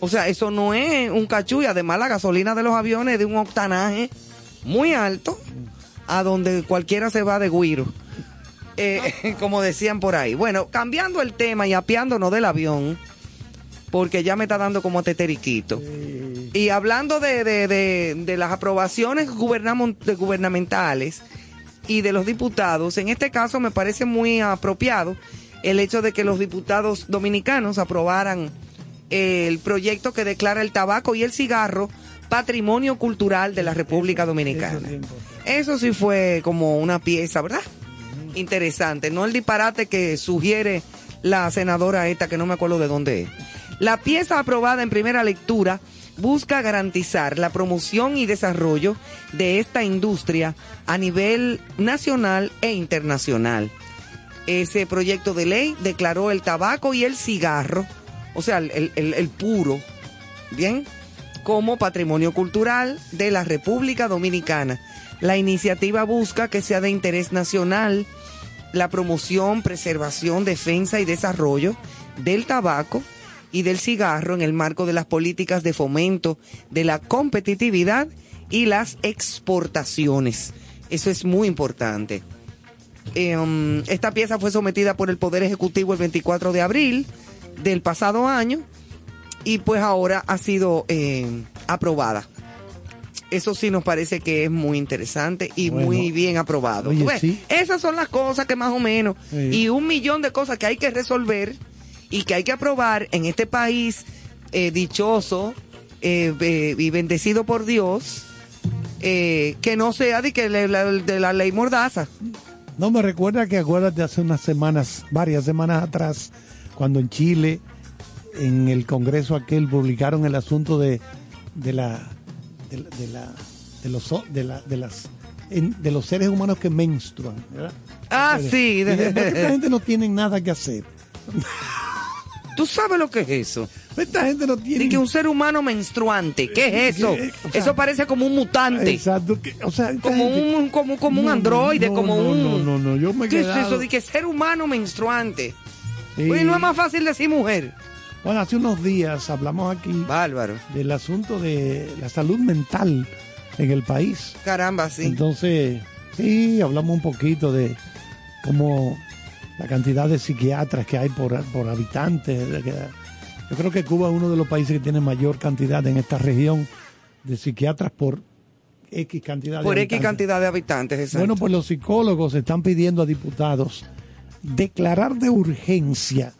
O sea, eso no es un cachú y además la gasolina de los aviones es de un octanaje muy alto a donde cualquiera se va de guiro. Eh, <laughs> como decían por ahí. Bueno, cambiando el tema y apiándonos del avión, porque ya me está dando como teteriquito. Y hablando de, de- de- de las aprobaciones gubernamentales y de los diputados, en este caso me parece muy apropiado el hecho de que los diputados dominicanos aprobaran el proyecto que declara el tabaco y el cigarro patrimonio cultural de la República Dominicana. Eso sí fue como una pieza, ¿verdad? Interesante, no el disparate que sugiere la senadora esta, que no me acuerdo de dónde es. La pieza aprobada en primera lectura busca garantizar la promoción y desarrollo de esta industria a nivel nacional e internacional. Ese proyecto de ley declaró el tabaco y el cigarro, o sea, el, el- el puro, ¿bien? Como patrimonio cultural de la República Dominicana. La iniciativa busca que sea de interés nacional la promoción, preservación, defensa y desarrollo del tabaco y del cigarro en el marco de las políticas de fomento de la competitividad y las exportaciones. Eso es muy importante. Eh, um, esta pieza fue sometida por el Poder Ejecutivo el 24 de abril del pasado año y pues ahora ha sido eh, aprobada. Eso sí nos parece que es muy interesante y Bueno. muy bien aprobado. Oye, Pues, sí. Esas son las cosas que más o menos, Sí. y un millón de cosas que hay que resolver y que hay que aprobar en este país eh, dichoso eh, eh, y bendecido por Dios, eh, que no sea de, que le- la, de la ley mordaza. No me recuerda que acuérdate hace unas semanas, varias semanas atrás, cuando en Chile, en el Congreso aquel, publicaron el asunto de, de la de, la- de la de los de la de las de los seres humanos que menstruan, ¿verdad? Ah, sí. Y después que esta gente no tiene nada que hacer. <laughs> ¿Tú sabes lo que es eso? Esta gente no tiene De que un ser humano menstruante, ¿qué es eso? Eh, o sea, eso parece como un mutante. Exacto, o sea, Como gente- un, como, como un No, androide, no, como no, un... no, no, no, yo me ¿Qué quedado- es eso de que ser humano menstruante? Sí. Oye, no es más fácil decir mujer. Bueno, hace unos días hablamos aquí Bárbaro. del asunto de la salud mental en el país. Caramba, sí. Entonces, sí, hablamos un poquito de cómo la cantidad de psiquiatras que hay por, por habitantes. de Yo creo que Cuba es uno de los países que tiene mayor cantidad en esta región de psiquiatras por X cantidad de Por X habitantes. cantidad de habitantes, exacto. Bueno, pues los psicólogos están pidiendo a diputados declarar de urgencia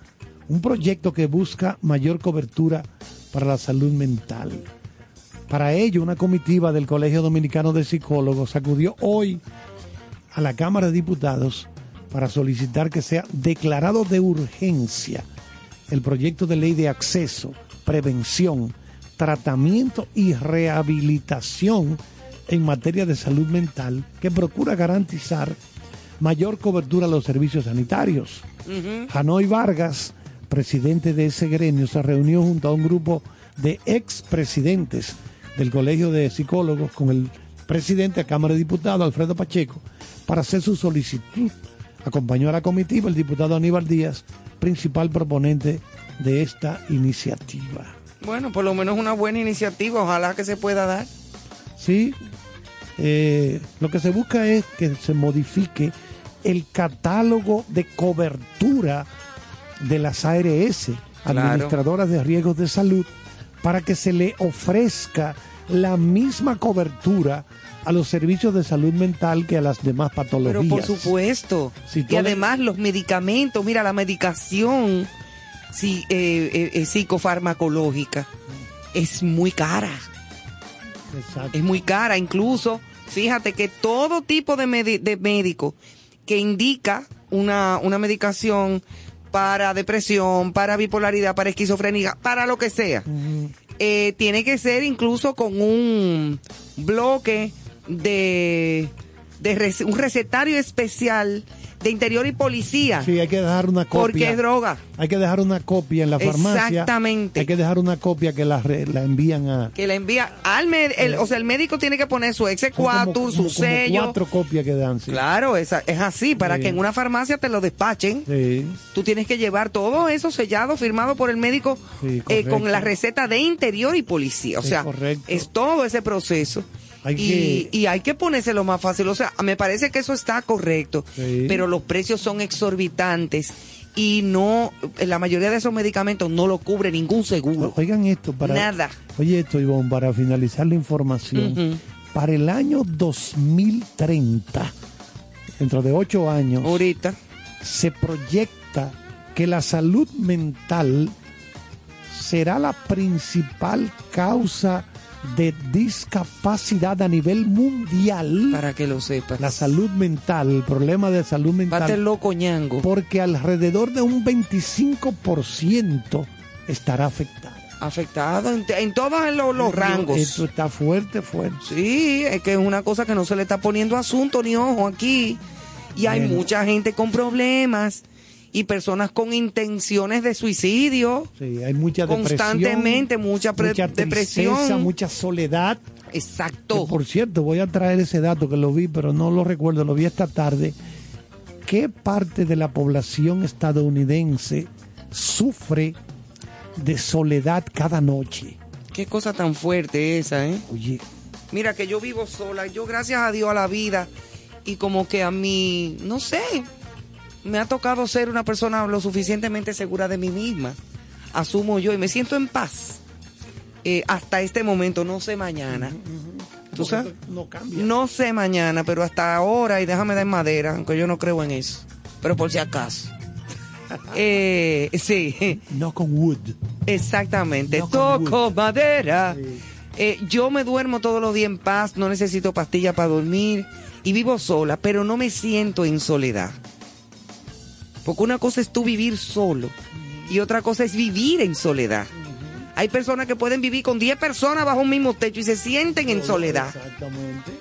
un proyecto que busca mayor cobertura para la salud mental. Para ello, una comitiva del Colegio Dominicano de Psicólogos acudió hoy a la Cámara de Diputados para solicitar que sea declarado de urgencia el proyecto de ley de acceso, prevención, tratamiento y rehabilitación en materia de salud mental que procura garantizar mayor cobertura a los servicios sanitarios. Hanoi Vargas, presidente de ese gremio, se reunió junto a un grupo de expresidentes del Colegio de Psicólogos con el presidente de la Cámara de Diputados, Alfredo Pacheco, para hacer su solicitud. Acompañó a la comitiva el diputado Aníbal Díaz, principal proponente de esta iniciativa. Bueno, por lo menos una buena iniciativa, ojalá que se pueda dar. Sí, eh, lo que se busca es que se modifique el catálogo de cobertura de las ARS, Claro. administradoras de riesgos de salud, para que se le ofrezca la misma cobertura a los servicios de salud mental que a las demás patologías. Pero por supuesto. Si y además los medicamentos, mira, la medicación sí, eh, eh, eh, psicofarmacológica es muy cara. Exacto. Es muy cara. Incluso, fíjate que todo tipo de, de médico que indica una, una medicación para depresión, para bipolaridad, para esquizofrenia, para lo que sea, eh, tiene que ser incluso con un bloque de, de un recetario especial de interior y policía, Sí, hay que dejar una copia. porque es droga. Hay que dejar una copia en la farmacia. Exactamente. Hay que dejar una copia que la, la envían a. Que le envía al med- el, o sea, el médico tiene que poner su exequatur, como- su como- como sello. cuatro copias que dan. Sí. Claro, esa- es así, para Sí. que en una farmacia te lo despachen. Sí. Tú tienes que llevar todo eso sellado, firmado por el médico Sí, eh, con la receta de interior y policía. O sea, correcto. es todo ese proceso. Hay y, que- y hay que ponérselo más fácil. O sea, me parece que eso está correcto, Sí. pero los precios son exorbitantes y no, la mayoría de esos medicamentos no lo cubre ningún seguro. Oigan esto para. Nada. Oye esto, Ivonne, para finalizar la información. Para el año 2030, dentro de ocho años, Ahorita. se proyecta que la salud mental será la principal causa de discapacidad a nivel mundial. Para que lo sepas. La salud mental, el problema de salud Bate mental, loco ñango. porque alrededor de un 25% estará afectado. Afectado en, en todos los, los rangos. Esto está fuerte, fuerte. Sí, es que es una cosa que no se le está poniendo asunto ni ojo aquí. Y hay mucha gente con problemas y personas con intenciones de suicidio. Sí, hay mucha depresión. Constantemente, mucha mucha depresión. tristeza, mucha soledad. Exacto. Que, por cierto, voy a traer ese dato que lo vi, pero no lo recuerdo, lo vi esta tarde. ¿Qué parte de la población estadounidense sufre de soledad cada noche? Qué cosa tan fuerte esa, ¿eh? Oye, Mira que yo vivo sola, yo gracias a Dios a la vida y como que a mí, no sé, me ha tocado ser una persona lo suficientemente segura de mí misma. Asumo yo y me siento en paz. Eh, hasta este momento, no sé mañana. ¿Tú sabes? no cambia. No sé mañana, pero hasta ahora, y déjame dar madera, aunque yo no creo en eso. Pero por si acaso. <laughs> Eh, sí, No con wood. exactamente. No Toco wood. madera. Eh, yo me duermo todos los días en paz, no necesito pastilla para dormir y vivo sola, pero no me siento en soledad. Porque una cosa es tú vivir solo y otra cosa es vivir en soledad. Hay personas que pueden vivir con 10 personas bajo un mismo techo y se sienten en soledad. Exactamente.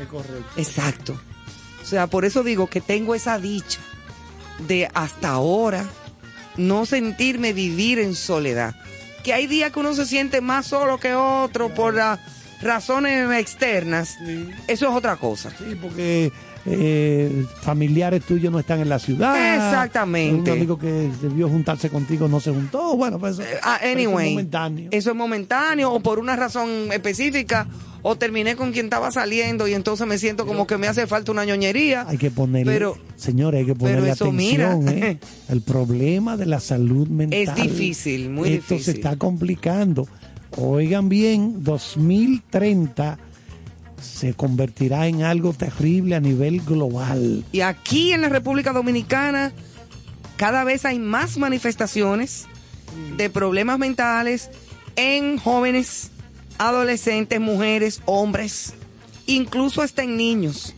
Es correcto. Exacto. O sea, por eso digo que tengo esa dicha de hasta ahora no sentirme vivir en soledad. Que hay días que uno se siente más solo que otro por las razones externas. Sí. Eso es otra cosa. Sí, porque eh, familiares tuyos no están en la ciudad. Exactamente. Un amigo que debió juntarse contigo no se juntó. Bueno, pues eso, Eh, ah, eso es anyway, momentáneo. eso es momentáneo o por una razón específica o terminé con quien estaba saliendo y entonces me siento como que me hace falta una ñoñería. Hay que ponerle, Pero- señores, hay que ponerle eso, atención. mira. ¿eh? <laughs> El problema de la salud mental. Es difícil, muy Esto difícil. se está complicando. Oigan bien, 2030 se convertirá en algo terrible a nivel global. Y aquí en la República Dominicana cada vez hay más manifestaciones de problemas mentales en jóvenes, adolescentes, mujeres, hombres, incluso hasta en niños.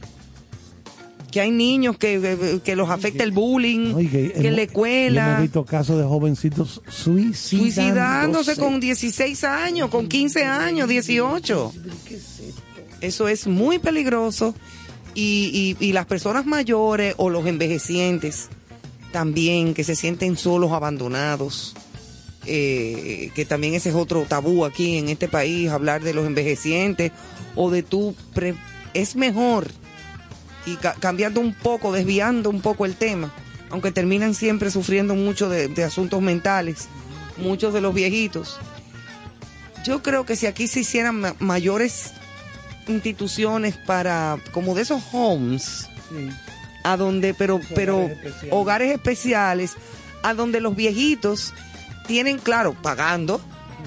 Que hay niños que, que los afecta el bullying, Oye, que en la hemos- escuela, Hemos visto casos de jovencitos suicidándose. suicidándose con 16 años, con 15 años, 18. Eso es muy peligroso y, y- y las personas mayores o los envejecientes también que se sienten solos, abandonados, eh, que también ese es otro tabú aquí en este país, hablar de los envejecientes o de pre- es mejor y ca- cambiando un poco, desviando un poco el tema, aunque terminan siempre sufriendo mucho de, asuntos mentales, muchos de los viejitos. Yo creo que si aquí se hicieran ma- mayores instituciones para, como de esos homes, a donde, pero, pero especiales. hogares especiales, a donde los viejitos tienen, claro, pagando,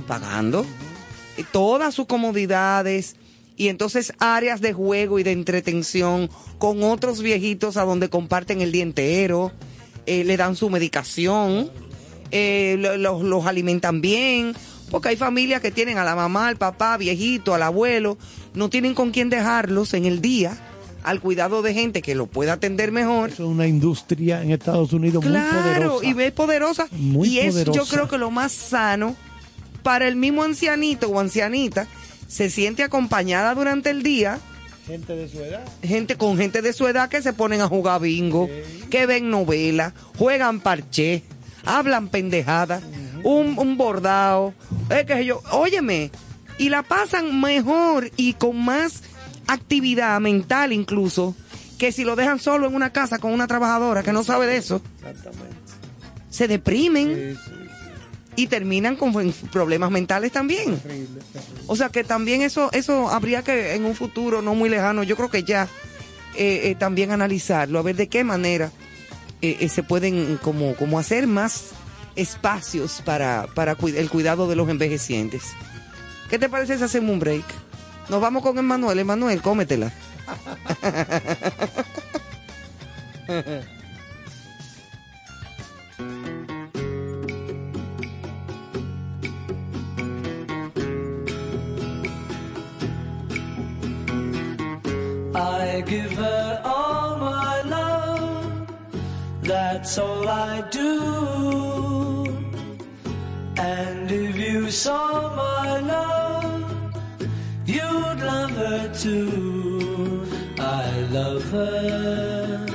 pagando, eh, todas sus comodidades y entonces áreas de juego y de entretención con otros viejitos a donde comparten el día entero, eh, le dan su medicación, eh, lo- los, los alimentan bien, porque hay familias que tienen a la mamá, al papá, viejito, al abuelo, no tienen con quién dejarlos en el día al cuidado de gente que lo pueda atender mejor. Es una industria en Estados Unidos muy Claro, poderosa. y es poderosa. Muy y es, yo creo que lo más sano para el mismo ancianito o ancianita, se siente acompañada durante el día, Gente de su edad. gente con gente de su edad que se ponen a jugar bingo, que ven novelas, juegan parché, hablan pendejadas, un, un bordado, es que yo, óyeme, y la pasan mejor y con más actividad mental incluso que si lo dejan solo en una casa con una trabajadora que no sabe de eso. Exactamente. Se deprimen Sí, sí, sí. y terminan con problemas mentales también. Terrible, terrible. O sea que también eso, eso habría que en un futuro no muy lejano, yo creo que ya eh, eh, también analizarlo, a ver de qué manera eh, eh, se pueden como, como hacer más espacios para, para el cuidado de los envejecientes. ¿Qué te parece si hacemos un break? Nos vamos con Emanuel. Emanuel, cómetela. I give her all my love, that's all I do. And if you saw my love, you'd love her too. I love her.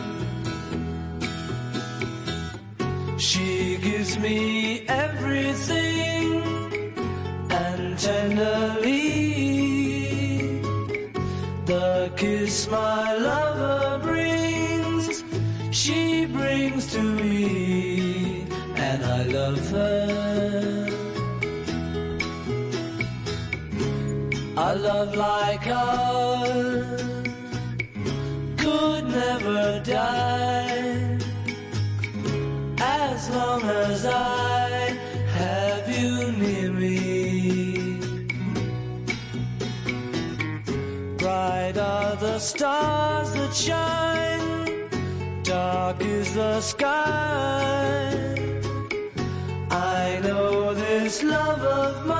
She gives me everything and tenderly the kiss my lover brings, she brings to me, and I love her. Love like ours could never die as long as I have you near me. Bright are the stars that shine, dark is the sky. I know this love of mine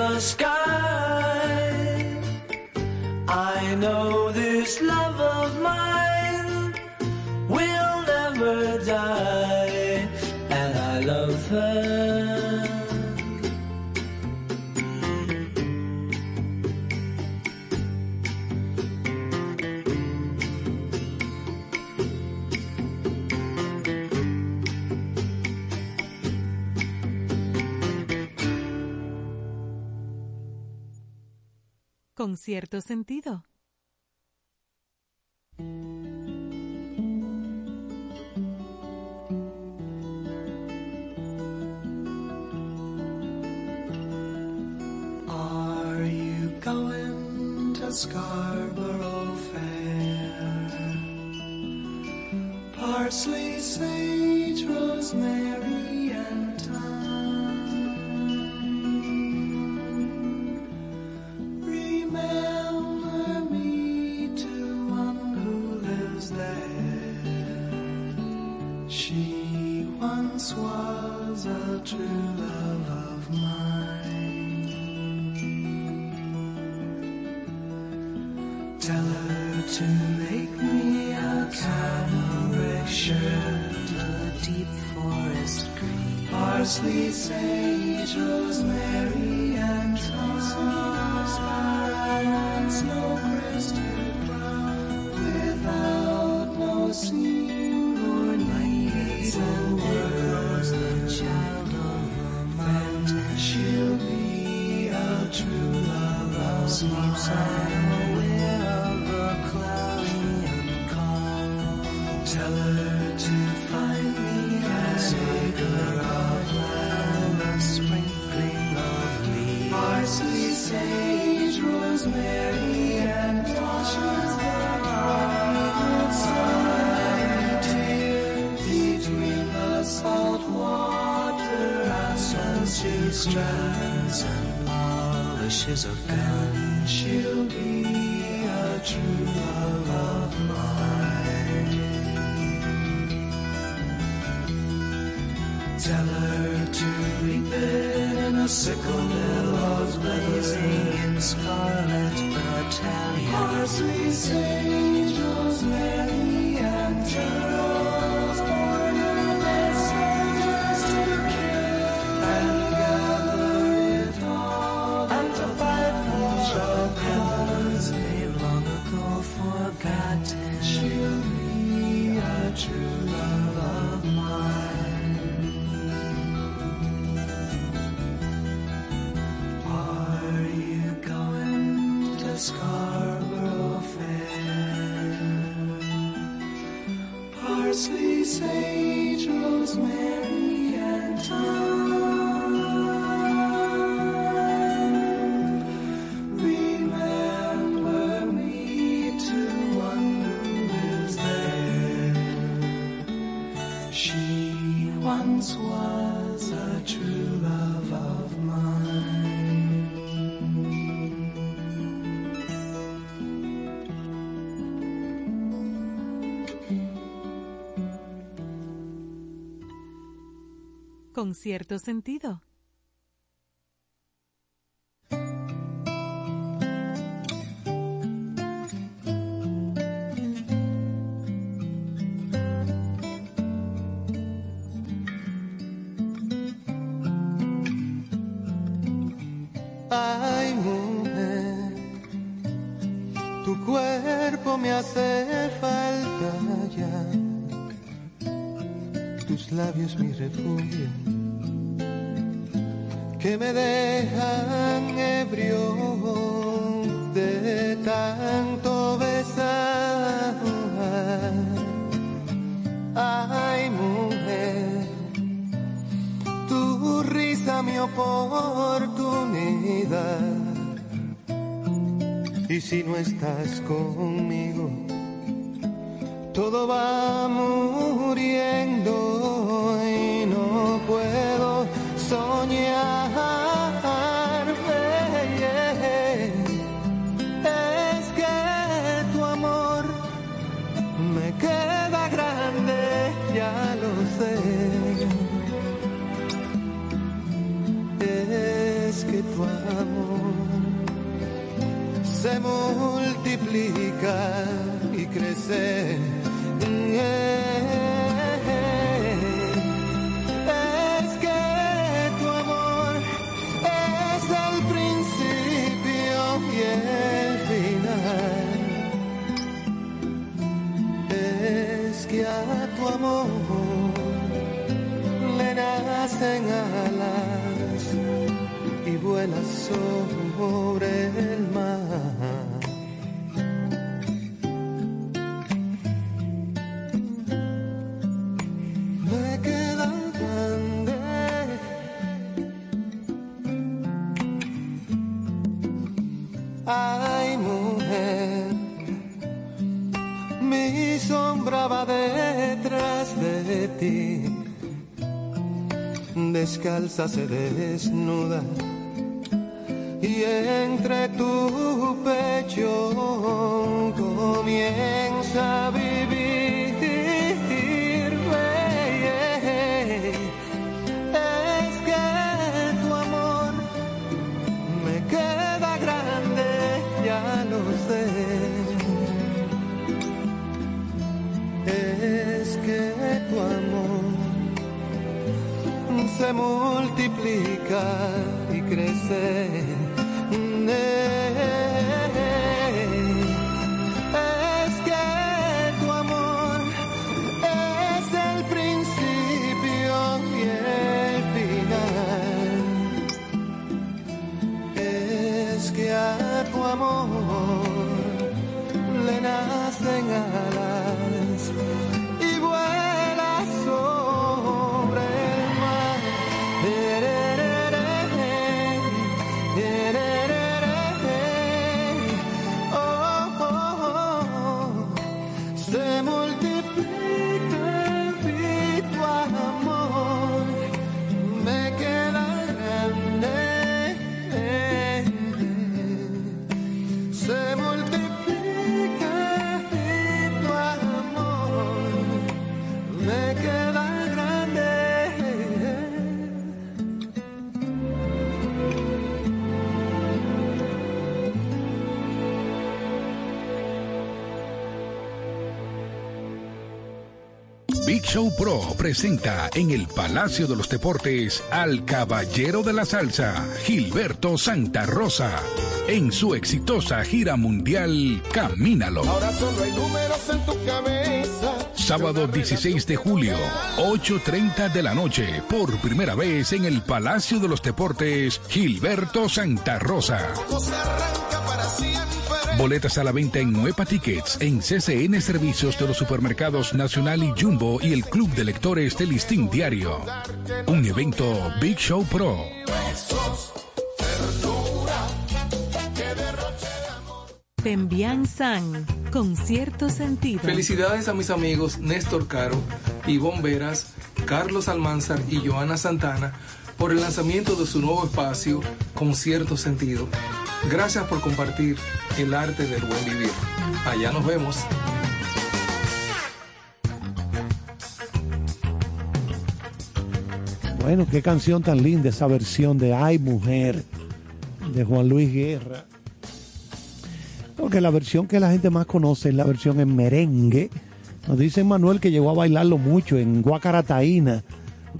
the sky. I know Con cierto sentido. Are you going to Scarborough Fair? Parsley, sage, rosemary, con cierto sentido. Ay, mujer, tu cuerpo me hace falta ya. Tus labios mi refugio fuerza se desnuda. Show Pro presenta en el Palacio de los Deportes al caballero de la salsa, Gilberto Santa Rosa, en su exitosa gira mundial Camínalo. Ahora solo hay números en tu cabeza. Sábado 16 de julio, 8.30 de la noche, por primera vez en el Palacio de los Deportes, Gilberto Santa Rosa. Boletas a la venta en Nueva Tickets, en CCN Servicios de los Supermercados Nacional y Jumbo y el Club de Lectores del Listín Diario. Un evento Big Show Pro. Pembian San, con cierto sentido. Felicidades a mis amigos Néstor Caro, Ivonne Veras, Carlos Almanzar y Joana Santana por el lanzamiento de su nuevo espacio con cierto sentido. Gracias por compartir el arte del buen vivir. Allá nos vemos. Bueno, qué canción tan linda esa versión de Ay Mujer de Juan Luis Guerra. Porque la versión que la gente más conoce es la versión en merengue. Nos dice Manuel que llegó a bailarlo mucho en Guacarataína,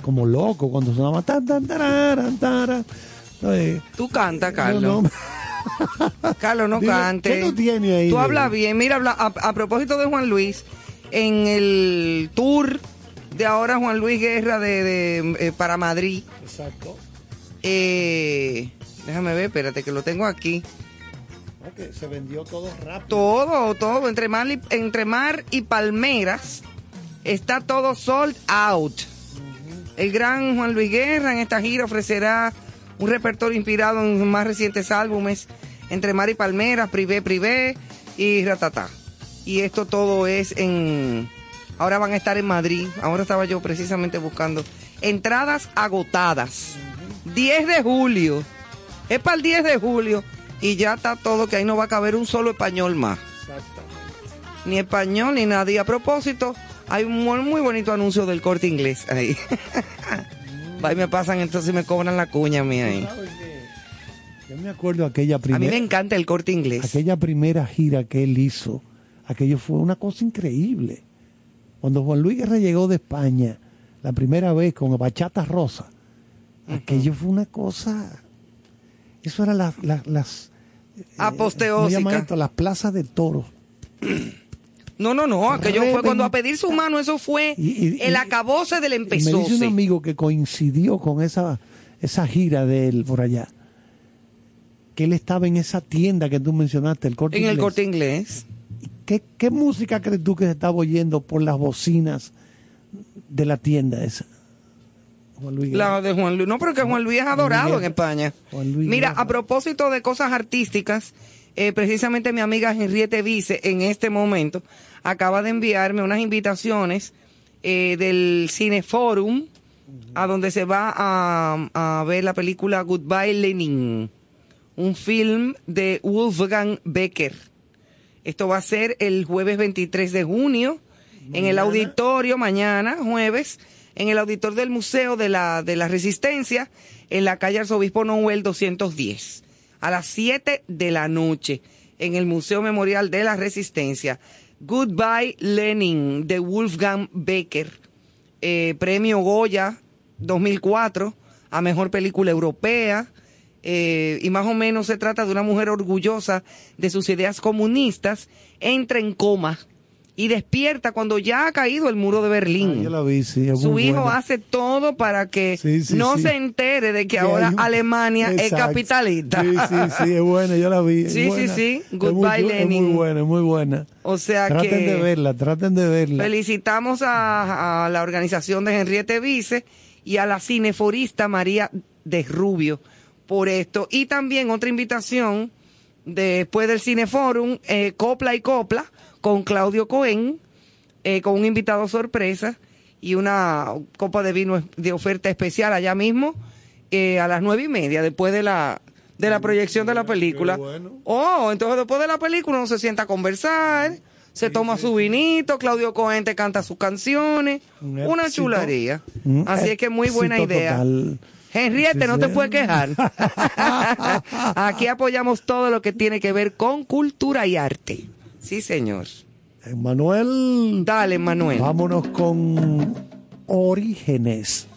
como loco, cuando sonaba tan tan tararan, tara. Eh, Tú canta, no, Carlos. no, Carlos, no Dime, cante. ¿qué tú tienes ahí Tú hablas bien. Mira, habla- a, a propósito de Juan Luis, en el tour de ahora Juan Luis Guerra de, de, eh, para Madrid, Exacto. eh, déjame ver, espérate que lo tengo aquí. Se vendió todo rápido. Todo, todo, entre mar, y, entre mar y palmeras, está todo sold out. El gran Juan Luis Guerra en esta gira ofrecerá un repertorio inspirado en sus más recientes álbumes, Entre Mar y Palmeras, Privé, Privé y Ratatá. Y esto todo es en... Ahora van a estar en Madrid. Ahora estaba yo precisamente buscando. Entradas agotadas. 10 de julio. Es para el 10 de julio. Y ya está todo, que ahí no va a caber un solo español más. Ni español ni nadie. A propósito, hay un muy, bonito anuncio del corte inglés ahí. <laughs> Va y me pasan entonces y me cobran la cuña mía ahí. Yo me acuerdo aquella A mí primera, me encanta el corte inglés. aquella primera gira que él hizo. Aquello fue una cosa increíble. Cuando Juan Luis Guerra llegó de España, la primera vez con Bachata Rosa, aquello fue una cosa. Eso era la- la- las. ¿cómo se llama Aposteósica. esto? Las plazas de toros. No, no, no. Aquello fue cuando a pedir su mano, eso fue Y- y- el acabose del Y me dice empezó. un amigo que coincidió con esa, esa gira de él por allá. Que él estaba en esa tienda que tú mencionaste, el corte En el Inglés. corte inglés. ¿Qué, qué música crees tú que se estaba oyendo por las bocinas de la tienda esa? Juan Luis. La de Juan Luis. No, pero que Juan Luis es adorado en España. Juan Luis Mira, a propósito de cosas artísticas, eh, precisamente mi amiga Henriette Vice en este momento acaba de enviarme unas invitaciones eh, del Cineforum a donde se va a, a ver la película Goodbye Lenin, un film de Wolfgang Becker. Esto va a ser el jueves 23 de junio en el auditorio, mañana, jueves, en el auditorio del Museo de la, de la Resistencia, en la calle Arzobispo Noel 210, a las 7 de la noche, en el Museo Memorial de la Resistencia. Goodbye Lenin, de Wolfgang Becker, eh, premio Goya 2004 a Mejor Película Europea. Eh, y más o menos se trata de una mujer orgullosa de sus ideas comunistas, entra en coma y despierta cuando ya ha caído el muro de Berlín. Ah, vi, sí, es Su hijo buena. hace todo para que Sí, sí, no se entere de que Que ahora un- Alemania es capitalista. Sí, sí, sí, es buena, yo la vi. es Sí, sí, sí. Es muy Goodbye, chu- Lenin. Es muy buena, es muy buena. O sea Traten que de verla, traten de verla. felicitamos a, a la organización de Henriette Vice y a la cineforista María de Rubio por esto. Y también otra invitación después del Cineforum, eh, Copla y Copla, con Claudio Cohen, eh, con un invitado sorpresa y una copa de vino de oferta especial allá mismo eh, a las nueve y media, después de la de la proyección de la película. Oh, entonces después de la película uno se sienta a conversar, se toma su vinito, Claudio Cohen te canta sus canciones, Un una éxito. chulería. Un Así es que muy buena idea. total. Henriette, no te puedes quejar. <laughs> Aquí apoyamos todo lo que tiene que ver con cultura y arte. Sí, señor. Manuel. Dale, Manuel. Vámonos con Orígenes.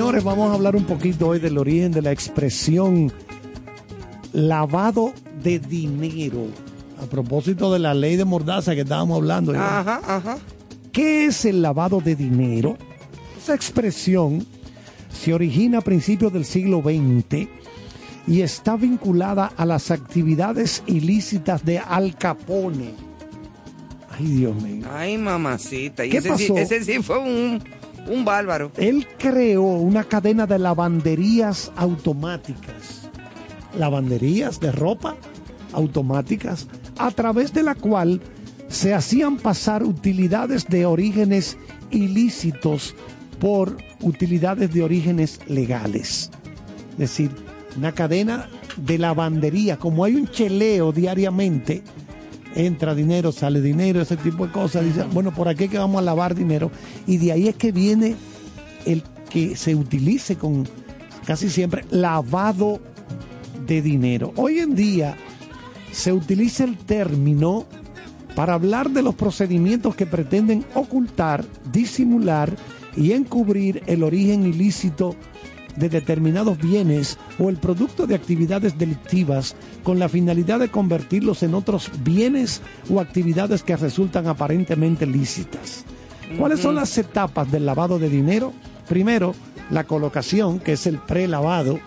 Señores, vamos a hablar un poquito hoy del origen de la expresión lavado de dinero. A propósito de la ley de mordaza que estábamos hablando. Ajá, ajá. ¿Qué es el lavado de dinero? Esa expresión se origina a principios del siglo XX y está vinculada a las actividades ilícitas de Al Capone. Ay, Dios mío. Ay, mamacita. Y ¿Qué ese, sí, pasó? ese sí fue un, un bárbaro. Él creó una cadena de lavanderías automáticas. Lavanderías de ropa automáticas a través de la cual se hacían pasar utilidades de orígenes ilícitos por utilidades de orígenes legales. Es decir, una cadena de lavandería, como hay un cheleo diariamente, entra dinero, sale dinero, ese tipo de cosas. Dice, bueno, por aquí es que vamos a lavar dinero. Y de ahí es que viene el que se utilice con casi siempre lavado de dinero. Hoy en día se utiliza el término para hablar de los procedimientos que pretenden ocultar, disimular y encubrir el origen ilícito de determinados bienes o el producto de actividades delictivas con la finalidad de convertirlos en otros bienes o actividades que resultan aparentemente lícitas. ¿Cuáles son las etapas del lavado de dinero? Primero, la colocación, que es el prelavado.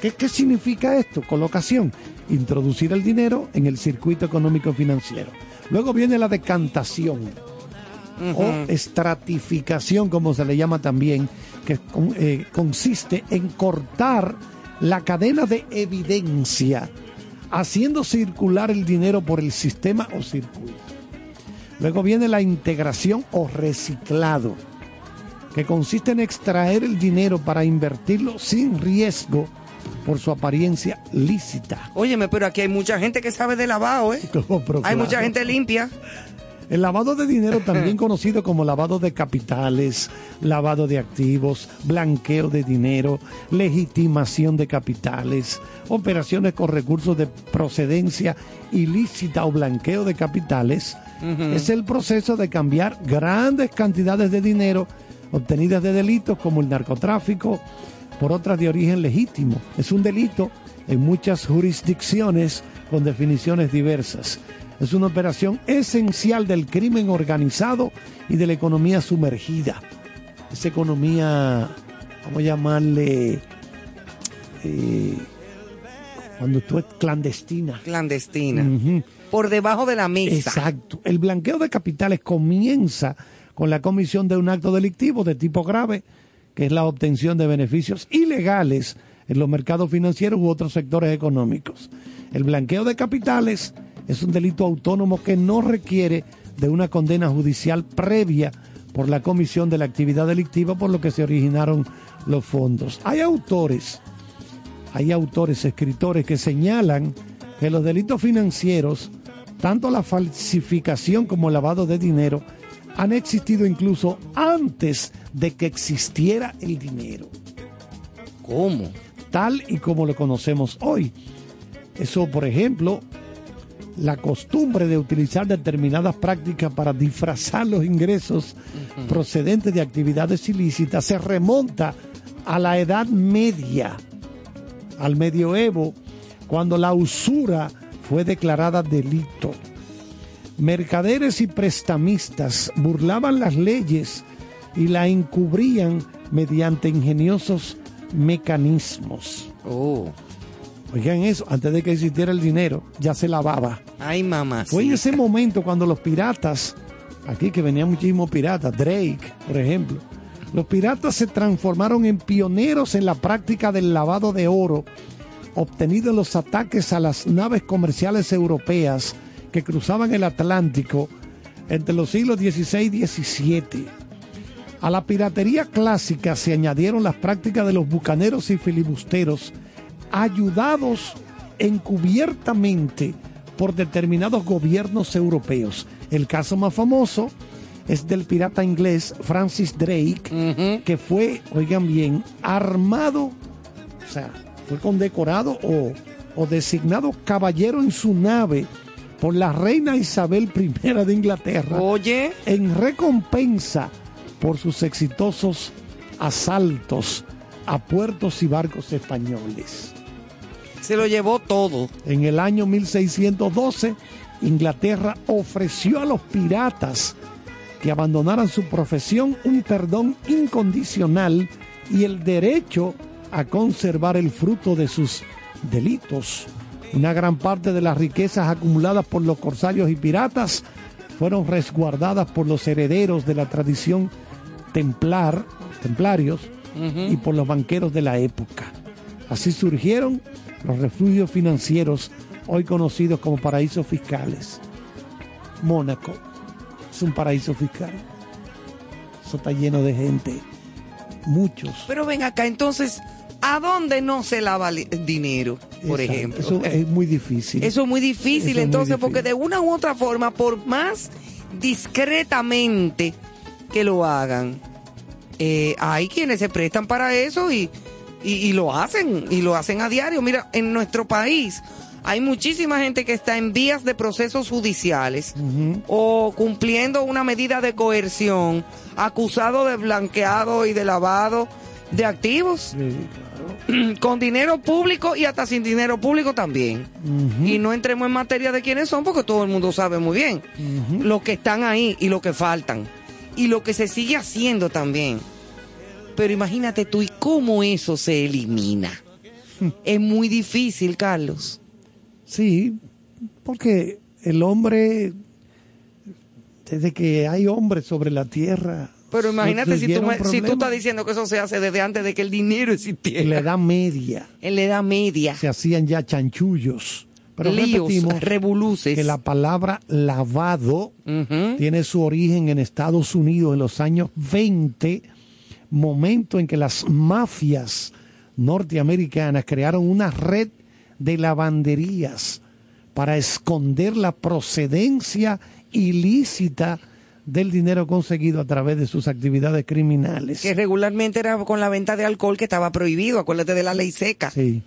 ¿Qué, qué significa esto? Colocación. Introducir el dinero en el circuito económico financiero. Luego viene la decantación o estratificación, como se le llama también, que eh, consiste en cortar la cadena de evidencia, haciendo circular el dinero por el sistema o circuito. Luego viene la integración o reciclado, que consiste en extraer el dinero para invertirlo sin riesgo por su apariencia lícita. Óyeme, pero aquí hay mucha gente que sabe de lavado, ¿eh? <laughs> Hay mucha gente limpia. El lavado de dinero, también <laughs> conocido como lavado de capitales, lavado de activos, blanqueo de dinero, legitimación de capitales, operaciones con recursos de procedencia ilícita o blanqueo de capitales, es el proceso de cambiar grandes cantidades de dinero obtenidas de delitos como el narcotráfico por otras de origen legítimo. Es un delito en muchas jurisdicciones con definiciones diversas. Es una operación esencial del crimen organizado y de la economía sumergida. Esa economía, vamos a llamarle, eh, cuando tú es clandestina. Clandestina. Por debajo de la mesa. Exacto. El blanqueo de capitales comienza con la comisión de un acto delictivo de tipo grave, que es la obtención de beneficios ilegales en los mercados financieros u otros sectores económicos. El blanqueo de capitales es un delito autónomo que no requiere de una condena judicial previa por la comisión de la actividad delictiva por lo que se originaron los fondos. Hay autores hay autores, escritores que señalan que los delitos financieros, tanto la falsificación como el lavado de dinero, han existido incluso antes de que existiera el dinero. ¿Cómo? Tal y como lo conocemos hoy. Eso, por ejemplo, la costumbre de utilizar determinadas prácticas para disfrazar los ingresos procedentes de actividades ilícitas se remonta a la Edad Media, al medioevo, cuando la usura fue declarada delito. Mercaderes y prestamistas burlaban las leyes y la encubrían mediante ingeniosos mecanismos. Oh. Oigan eso, antes de que existiera el dinero, ya se lavaba. Ay, mamá. Fue en ese momento cuando los piratas, aquí que venían muchísimos piratas, Drake, por ejemplo, los piratas se transformaron en pioneros en la práctica del lavado de oro obtenido en los ataques a las naves comerciales europeas que cruzaban el Atlántico entre los siglos XVI y XVII. A la piratería clásica se añadieron las prácticas de los bucaneros y filibusteros, ayudados encubiertamente por determinados gobiernos europeos. El caso más famoso es del pirata inglés Francis Drake, que fue, oigan bien, armado, o sea, fue condecorado o, o designado caballero en su nave por la reina Isabel <laughs> I de Inglaterra. Oye. En recompensa por sus exitosos asaltos a puertos y barcos españoles. Se lo llevó todo. En el año 1612, Inglaterra ofreció a los piratas que abandonaran su profesión un perdón incondicional y el derecho a conservar el fruto de sus delitos. Una gran parte de las riquezas acumuladas por los corsarios y piratas fueron resguardadas por los herederos de la tradición templar, templarios y por los banqueros de la época. Así surgieron los refugios financieros hoy conocidos como paraísos fiscales. Mónaco es un paraíso fiscal. Eso está lleno de gente. Muchos. Pero ven acá, entonces, ¿a dónde no se lava li- dinero, por Exacto. ejemplo? Eso es muy difícil. Eso es muy difícil, Eso es muy entonces, porque de una u otra forma, por más discretamente que lo hagan, eh, hay quienes se prestan para eso y, y, y lo hacen, y lo hacen a diario. Mira, en nuestro país hay muchísima gente que está en vías de procesos judiciales o cumpliendo una medida de coerción, acusado de blanqueado y de lavado de activos <clears throat> con dinero público y hasta sin dinero público también. Y no entremos en materia de quiénes son porque todo el mundo sabe muy bien los que están ahí y lo que faltan y lo que se sigue haciendo también. Pero imagínate tú y cómo eso se elimina. <laughs> es muy difícil, Carlos. Sí, porque el hombre, desde que hay hombres sobre la tierra. Pero imagínate si tú, si tú estás diciendo que eso se hace desde antes de que el dinero existiera. En la Edad Media En la Edad Media. se hacían ya chanchullos. Pero Líos, revoluces. que la palabra lavado tiene su origen en Estados Unidos en los años 20, momento en que las mafias norteamericanas crearon una red de lavanderías para esconder la procedencia ilícita del dinero conseguido a través de sus actividades criminales. Que regularmente era con la venta de alcohol que estaba prohibido. Acuérdate de la ley seca. Sí.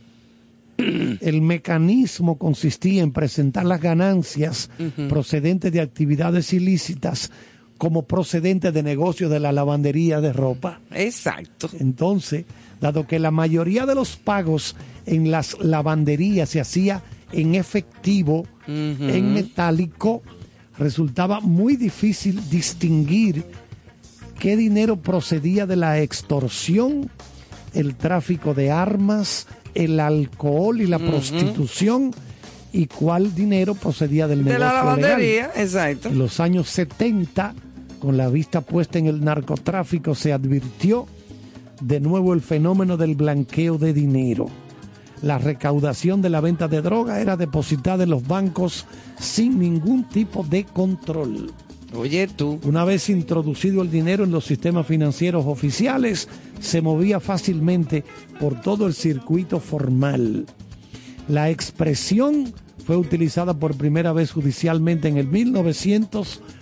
El mecanismo consistía en presentar las ganancias procedentes de actividades ilícitas como procedentes de negocios de la lavandería de ropa. Exacto. Entonces, dado que la mayoría de los pagos en las lavanderías se hacía en efectivo, en metálico, resultaba muy difícil distinguir qué dinero procedía de la extorsión, el tráfico de armas, el alcohol y la prostitución y cuál dinero procedía del De negocio la lavandería, legal. exacto. En los años 70, con la vista puesta en el narcotráfico, se advirtió de nuevo el fenómeno del blanqueo de dinero. La recaudación de la venta de droga era depositada en los bancos sin ningún tipo de control. Oye tú. Una vez introducido el dinero en los sistemas financieros oficiales, se movía fácilmente por todo el circuito formal. La expresión fue utilizada por primera vez judicialmente en el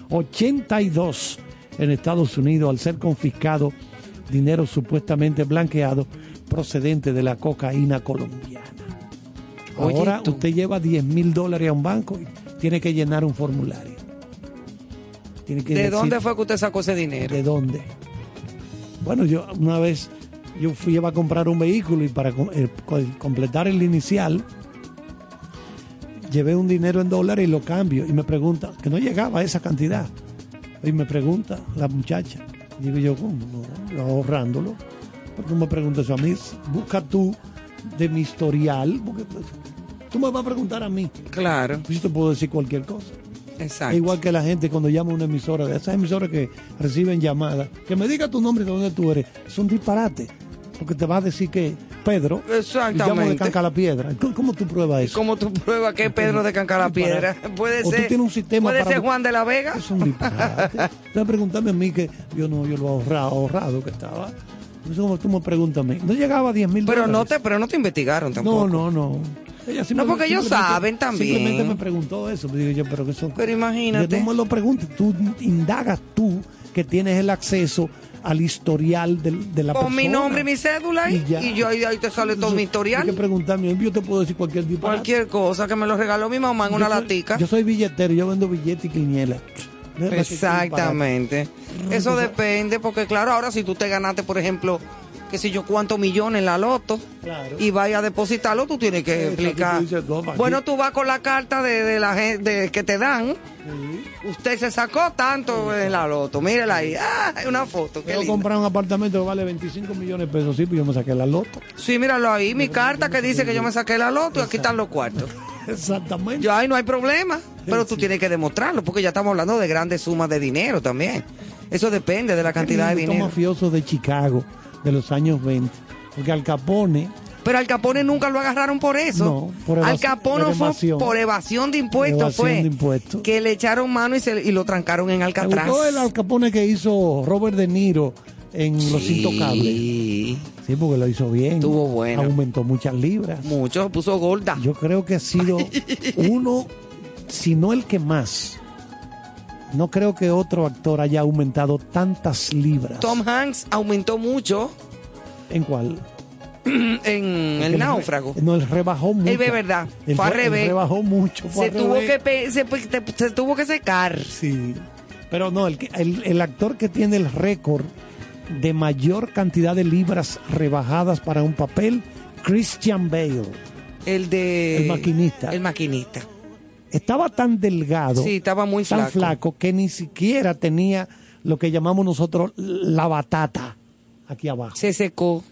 1982 en Estados Unidos al ser confiscado dinero supuestamente blanqueado procedente de la cocaína colombiana. Ahora usted lleva 10 mil dólares a un banco y tiene que llenar un formulario. Tiene que ¿De decir- dónde fue que usted sacó ese dinero? ¿De dónde? Bueno, yo una vez yo fui iba a comprar un vehículo y para eh, co- completar el inicial llevé un dinero en dólares y lo cambio. Y me pregunta que no llegaba a esa cantidad. Y me pregunta la muchacha. Digo yo ¿cómo? No, ahorrándolo. Porque me preguntes eso a mí. Busca tú de mi historial porque pues, tú me vas a preguntar a mí. Claro. pues yo te puedo decir cualquier cosa. Exacto. es igual que la gente cuando llama a una emisora, de esas emisoras que reciben llamadas, que me diga tu nombre y de dónde tú eres, son disparates, porque te va a decir que Pedro. Exactamente. Llamo de. ¿Cómo, cómo tú pruebas eso? ¿Cómo tú pruebas que es Pedro de Canca la Piedra? Puede O tú ser. tienes un sistema Puede para- ser Juan de la Vega. Es un disparate. <laughs> A mí que yo no, yo lo ahorrado, ahorrado que estaba. Entonces como tú me preguntas a mí. No llegaba a 10 mil Pero dólares. no te, pero no te investigaron tampoco. No, no, no. Ella No, porque ellos saben también. Simplemente me preguntó eso. Me digo yo, pero que eso. Pero imagínate. Yo no me lo preguntes. Tú indagas tú que tienes el acceso al historial del- de la Con persona. mi nombre y mi cédula Y ya. y, yo ahí, ahí te sale todo mi Hay que historial. preguntarme. Yo te puedo decir cualquier tipo Cualquier cosa que me lo regaló mi mamá en una soy- latica. Yo soy billetero, yo vendo billetes y quiniela. Exactamente. Eso depende, porque claro, ahora si tú te ganaste, por ejemplo, que si yo cuántos millones en la loto Claro. y vayas a depositarlo, tú tienes que explicar. dices, no, Bueno, tú vas con la carta de, de la gente que te dan. Usted se sacó tanto en la loto. Mírela ahí. Ah, una foto. Qué Quiero lindo. comprar un apartamento que vale 25 millones de pesos, sí, pues yo me saqué la loto. Sí, míralo ahí. Mi carta que dice que yo me saqué la loto y aquí están los cuartos. <laughs> Exactamente. Yo ahí no hay problema. Pero tú tienes que demostrarlo, porque ya estamos hablando de grandes sumas de dinero también. Eso depende de la cantidad de dinero. mafiosos de Chicago de los años 20. Porque Al Capone, Pero al Capone nunca lo agarraron por eso. No, por al Capone por fue evasión. por evasión de impuestos. Evasión fue de impuestos. que le echaron mano y, se, y lo trancaron en ¿te Alcatraz. gustó el Al Capone que hizo Robert De Niro en Los Sí. Intocables? Sí, porque lo hizo bien. Estuvo bueno. Aumentó muchas libras. Mucho, puso gorda. Yo creo que ha sido <laughs> uno, si no el que más. No creo que otro actor haya aumentado tantas libras. Tom Hanks aumentó mucho ¿En cuál? <clears throat> en Porque el náufrago. No, él rebajó mucho. Él ve verdad. Él Fue al revés. rebajó mucho. Se tuvo, que se, tuvo que secar. Sí. Pero no, el, el, el actor que tiene el récord de mayor cantidad de libras rebajadas para un papel, Christian Bale. El de. El maquinista. El maquinista. Estaba tan delgado, Sí, estaba muy tan flaco. flaco, que ni siquiera tenía lo que llamamos nosotros la batata aquí abajo. Se secó.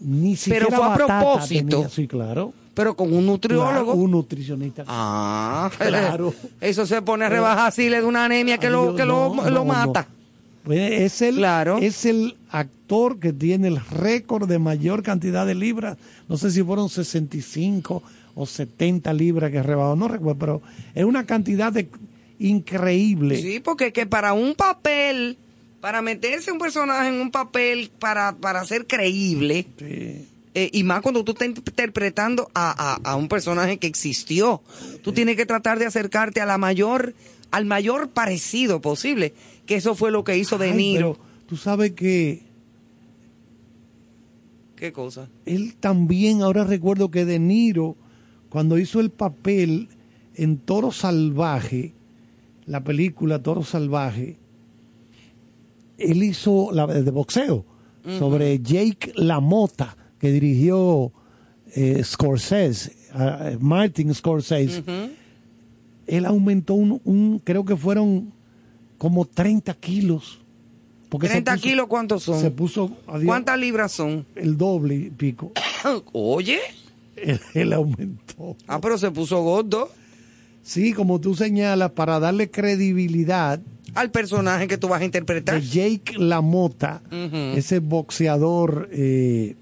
Ni siquiera Pero fue a propósito. tenía. Sí, claro. Pero con un nutriólogo. Claro, un nutricionista. Ah, <laughs> Claro. Eso se pone a rebajar así le da una anemia que Ay, lo, que lo, no, lo no, mata. Pues es el, Claro. es el actor que tiene el récord de mayor cantidad de libras. No sé si fueron 65 o 70 libras que rebajó, no recuerdo, pero es una cantidad de increíble. Sí, porque que para un papel, para meterse un personaje en un papel para, para ser creíble, eh, y más cuando tú estás interpretando a, a- a un personaje que existió, tú tienes que tratar de acercarte a la mayor, al mayor parecido posible, que eso fue lo que hizo De Niro. pero tú sabes que ¿Qué cosa? él también, ahora recuerdo que De Niro, cuando hizo el papel en Toro Salvaje, la película Toro Salvaje, él hizo la de boxeo sobre Jake LaMotta, que dirigió eh, Scorsese, Martin Scorsese. Él aumentó un, un- creo que fueron como 30 kilos. Porque se 30 puso- kilos, ¿cuántos son? Se puso adiós, ¿Cuántas libras son? el doble y pico. <coughs> Oye. Él, él aumentó. Ah, pero se puso gordo Sí, como tú señalas, para darle credibilidad al personaje que tú vas a interpretar. de Jake LaMotta, Ujú. ese boxeador eh,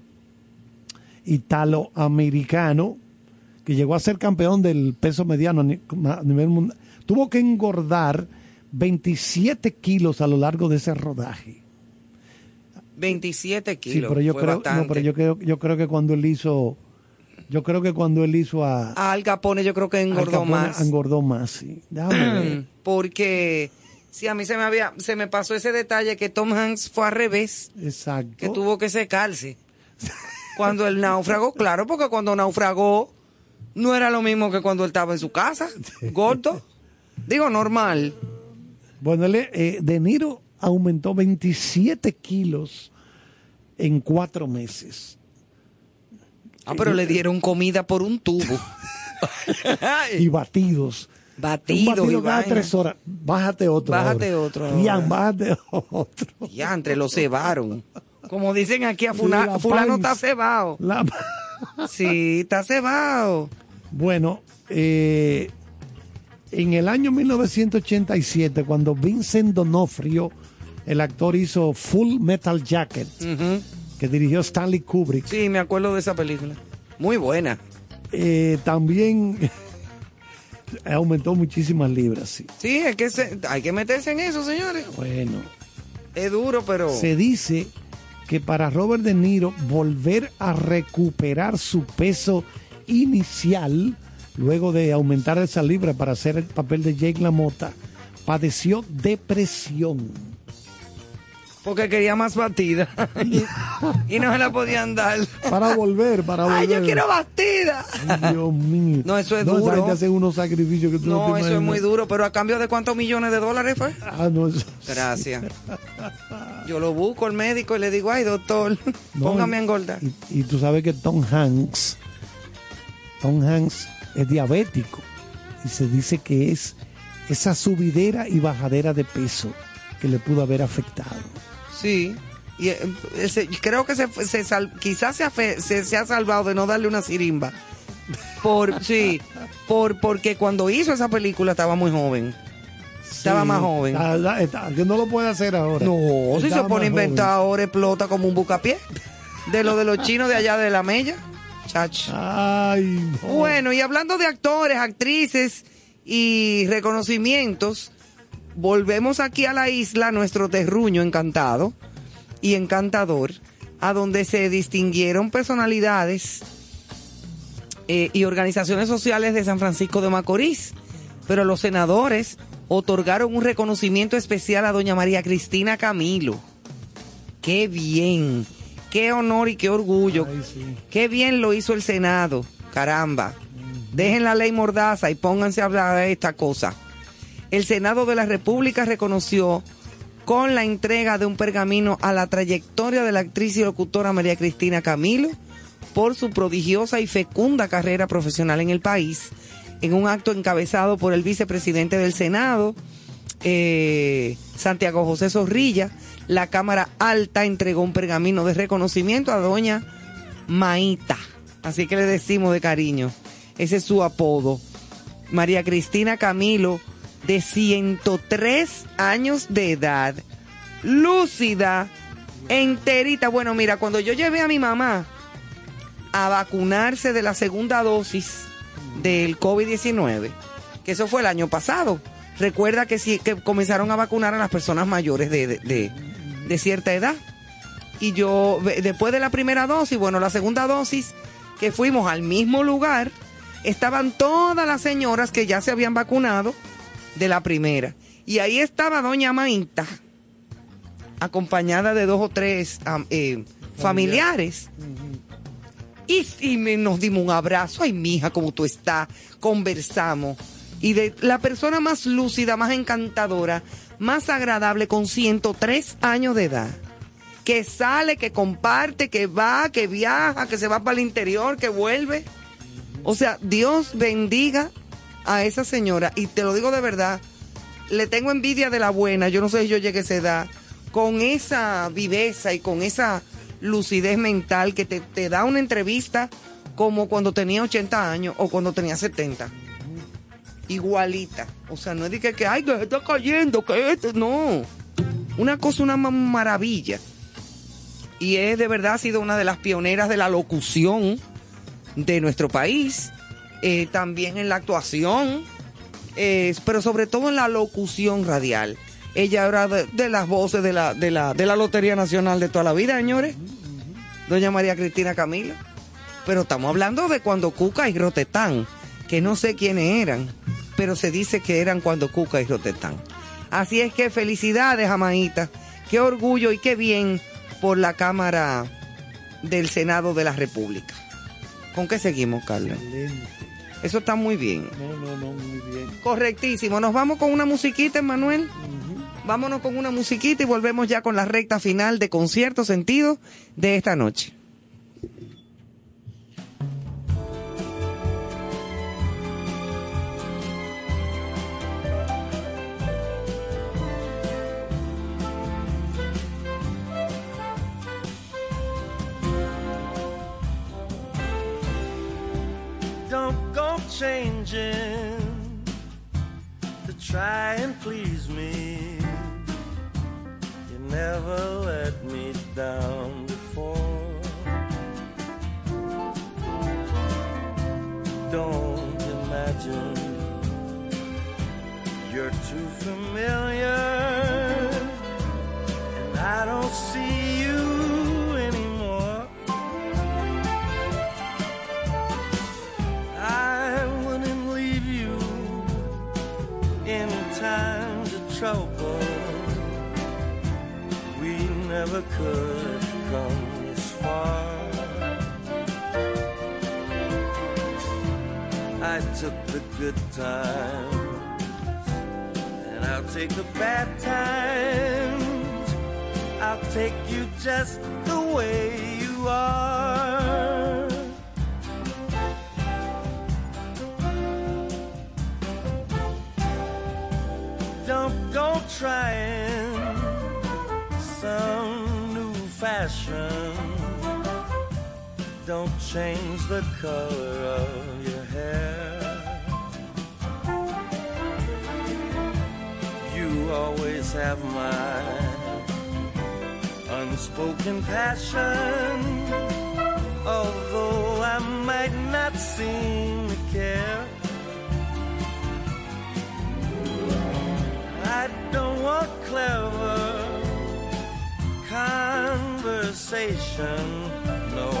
italoamericano que llegó a ser campeón del peso mediano a ni- a nivel mundial, tuvo que engordar 27 kilos a lo largo de ese rodaje. 27 kilos. Sí, pero yo fue creo, no, pero yo creo, yo creo que cuando él hizo, yo creo que cuando él hizo a, A Al Capone yo creo que Al engordó Capone, más. engordó más, sí. Ver. Porque sí, a mí se me había, se me pasó ese detalle que Tom Hanks fue al revés, Exacto. que tuvo que secarse. Cuando el náufrago, claro, porque cuando naufragó no era lo mismo que cuando él estaba en su casa, gordo. Digo, normal. Bueno, eh, De Niro aumentó 27 kilos en cuatro meses. Ah, pero le dieron comida por un tubo. <laughs> Y batidos. Batido, Un batido y cada tres horas. Bájate otro. Bájate ahora. otro ahora. Rian, bájate otro. Ya, entre los cebaron. Como dicen aquí, a Sí, fula- la fulano está cebado. La- Sí, está cebado. Bueno, eh, en el año 1987, cuando Vincent Donofrio, el actor, hizo Full Metal Jacket, que dirigió Stanley Kubrick. Sí, me acuerdo de esa película. Muy buena. Eh, también <laughs> aumentó muchísimas libras, sí. Sí, es que se- hay que meterse en eso, señores. Bueno, Es duro, pero... se dice que para Robert De Niro volver a recuperar su peso inicial, luego de aumentar esa libra para hacer el papel de Jake LaMotta, padeció depresión. Porque quería más batida. <laughs> y no se la podían dar. Para volver, para volver. Ay, yo quiero batida. Ay, Dios mío. No, eso es No, esa duro. gente hace unos sacrificios que tú no, No, eso es muy duro, pero a cambio de cuántos millones de dólares fue. Ah, no, eso- Gracias. Yo lo busco al médico y le digo, ay, doctor, No, póngame a engordar. Y, y tú sabes que Tom Hanks, Tom Hanks es diabético y se dice que es esa subidera y bajadera de peso que le pudo haber afectado. Sí. Y eh, ese- creo que se, se sal- quizás se ha, fe- se, se ha salvado de no darle una sirimba. Por, <laughs> sí, por, porque cuando hizo esa película estaba muy joven. Estaba Sí, más joven. está- está- está- que no lo puede hacer ahora. No, si se pone a más inventar ahora explota como un bucapié. De lo de los <laughs> chinos de allá de la Mella. Chach. Ay, no. Bueno, y hablando de actores, actrices y reconocimientos, volvemos aquí a la isla, nuestro terruño encantado y encantador, a donde se distinguieron personalidades eh, y organizaciones sociales de San Francisco de Macorís. Pero los senadores otorgaron un reconocimiento especial a doña María Cristina Camilo. Qué bien, qué honor y qué orgullo. Ay, sí. Qué bien lo hizo el Senado, caramba. Dejen la ley mordaza y pónganse a hablar de esta cosa. El Senado de la República reconoció con la entrega de un pergamino a la trayectoria de la actriz y locutora María Cristina Camilo por su prodigiosa y fecunda carrera profesional en el país, en un acto encabezado por el vicepresidente del Senado, eh, Santiago José Zorrilla, la Cámara Alta entregó un pergamino de reconocimiento a doña Maíta. Así que le decimos de cariño. Ese es su apodo. María Cristina Camilo, de 103 años de edad, lúcida, enterita. Bueno, mira, cuando yo llevé a mi mamá a vacunarse de la segunda dosis del COVID-19, que eso fue el año pasado. Recuerda que, sí, que comenzaron a vacunar a las personas mayores de, de, de- cierta edad. Y yo, después de la primera dosis, bueno, la segunda dosis, que fuimos al mismo lugar, estaban todas las señoras que ya se habían vacunado de la primera. Y ahí estaba doña Maíta, acompañada de dos o tres eh, familiares. Y, y me- nos dimos un abrazo. Ay, mija, ¿cómo tú estás? Conversamos. Y de la persona más lúcida, más encantadora, más agradable, con 103 años de edad. Que sale, que comparte, que va, que viaja, que se va para el interior, que vuelve. O sea, Dios bendiga a esa señora. Y te lo digo de verdad, le tengo envidia de la buena. Yo no sé si yo llegué a esa edad. Con esa viveza y con esa lucidez mental que te, te da una entrevista como cuando tenía 80 años o cuando tenía 70. Igualita. O sea, no es de que, que ay, que está cayendo, que esto. No. Una cosa, una ma- maravilla. Y es de verdad, ha sido una de las pioneras de la locución de nuestro país. Eh, también en la actuación. eh, pero sobre todo en la locución radial. Ella era de, de las voces de la, de, la, de la Lotería Nacional de toda la vida, señores. Doña María Cristina Camilo. Pero estamos hablando de cuando Cuca y Rotetán, que no sé quiénes eran, pero se dice que eran cuando Cuca y Rotetán. Así es que felicidades, Amaíta. Qué orgullo y qué bien por la Cámara del Senado de la República. ¿Con qué seguimos? Excelente. Eso está muy bien. No, no, no, muy bien. Correctísimo. Nos vamos con una musiquita, Manuel. Vámonos con una musiquita y volvemos ya con la recta final de concierto sentido de esta noche. changing to try and please me. You never let me down before. Don't imagine you're too familiar, and I don't see. Trouble. We never could come this far. I took the good times, and I'll take the bad times. I'll take you just the way you are. Don't trying some new fashion. Don't change the color of your hair. You always have my unspoken passion. Although I might not seem to care. I don't want clever conversation. No,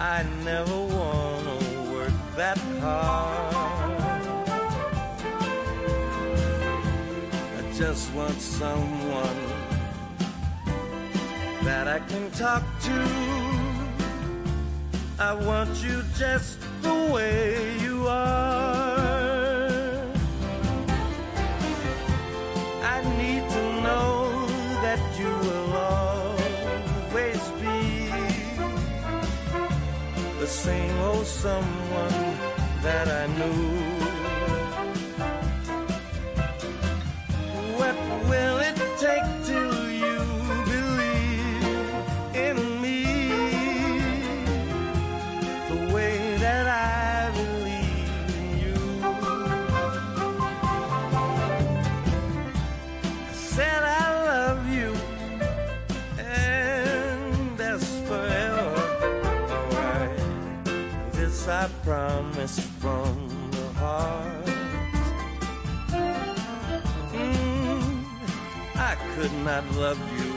I never want to work that hard. I just want someone that I can talk to. I want you just the way you are. Same old someone that I knew. Promise from the heart. Mm, I could not love you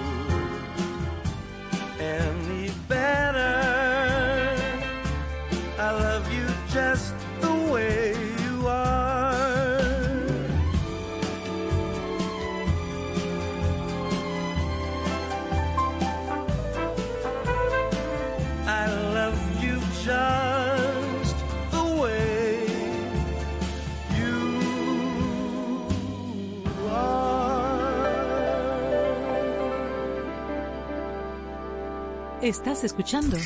Estás escuchando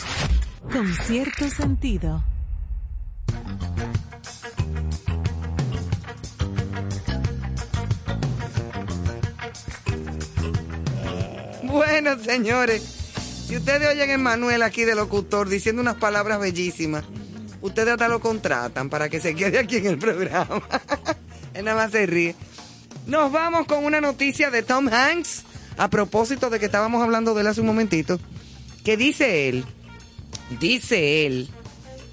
con cierto sentido. Bueno, señores, si ustedes oyen a Emanuel aquí de locutor diciendo unas palabras bellísimas, ustedes hasta lo contratan para que se quede aquí en el programa. <laughs> Él nada más se ríe. Nos vamos con una noticia de Tom Hanks, a propósito de que estábamos hablando de él hace un momentito, que dice él, dice él,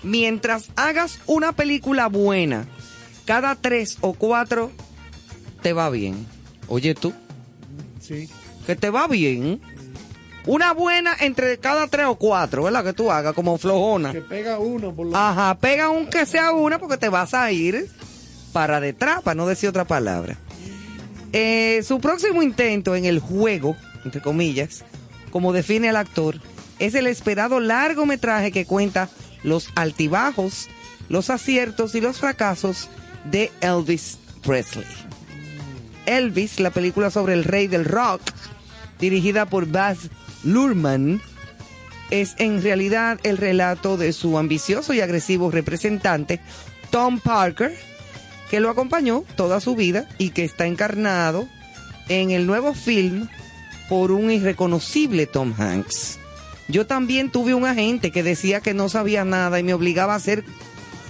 mientras hagas una película buena, cada tres o cuatro te va bien. Oye tú, Sí. que te va bien. Una buena entre cada tres o cuatro, ¿verdad? Que tú hagas como flojona. Que pega uno por lo Ajá, pega aunque sea una porque te vas a ir para detrás, para no decir otra palabra. Eh, su próximo intento en el juego, entre comillas, como define el actor, es el esperado largometraje que cuenta los altibajos, los aciertos y los fracasos de Elvis Presley. Elvis, la película sobre el rey del rock, dirigida por Baz Luhrmann, es en realidad el relato de su ambicioso y agresivo representante, Tom Parker, que lo acompañó toda su vida y que está encarnado en el nuevo film por un irreconocible Tom Hanks. Yo también tuve un agente que decía que no sabía nada y me obligaba a hacer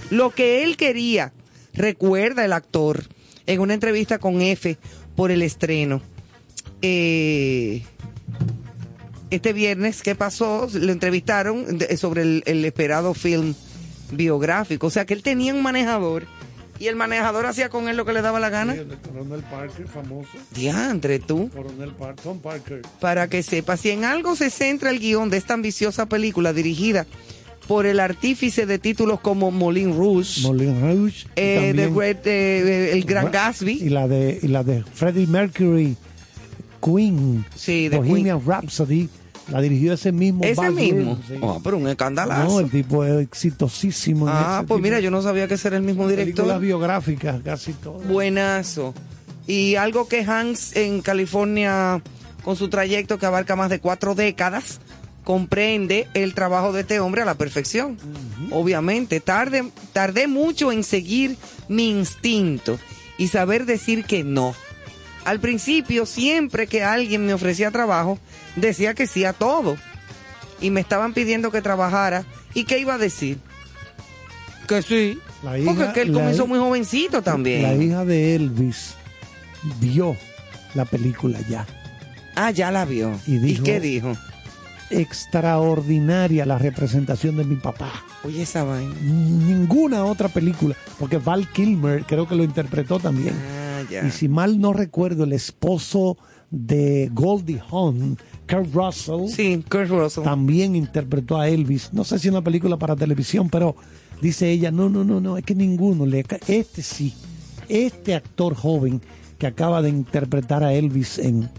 lo que él quería, recuerda el actor en una entrevista con F por el estreno. Eh, este viernes, ¿qué pasó? Lo entrevistaron sobre el, el esperado film biográfico. O sea que él tenía un manejador Y el manejador hacía con él lo que le daba la gana. Sí, el Coronel Parker, famoso. Diantre, tú. Coronel Parker, Tom Parker. Para que sepas, si en algo se centra el guion de esta ambiciosa película dirigida por el artífice de títulos como Moulin Rouge, Moulin Rouge. eh, también- Great, eh, El Gran Gatsby, Y la de, y la de Freddie Mercury, Queen, Sí, de Bohemian Rhapsody, la dirigió ese mismo. ese mismo. Sí. Oh, pero un escandalazo. No, el tipo es exitosísimo. ah, pues tipo mira, yo no sabía que era el mismo director. biográficas, casi todas. Buenazo. Y algo que Hans en California, con su trayecto que abarca más de cuatro décadas, comprende el trabajo de este hombre a la perfección. Obviamente, tarde, tardé mucho en seguir mi instinto y saber decir que no. Al principio, siempre que alguien me ofrecía trabajo, decía que sí a todo. Y me estaban pidiendo que trabajara. ¿Y qué iba a decir? Que sí. La hija- Porque es que él comenzó muy jovencito también. La hija de Elvis vio la película ya. Ah, ya la vio. Y dijo- qué dijo? Extraordinaria la representación de mi papá. Oye, esa vaina. Ninguna otra película, porque Val Kilmer creo que lo interpretó también. Ah, Y si mal no recuerdo, el esposo de Goldie Hawn, Kurt Russell, Sí, Kurt Russell. también interpretó a Elvis. No sé si una película para televisión, pero dice ella, no, no, no, no, es que ninguno. Le, este sí, este actor joven que acaba de interpretar a Elvis en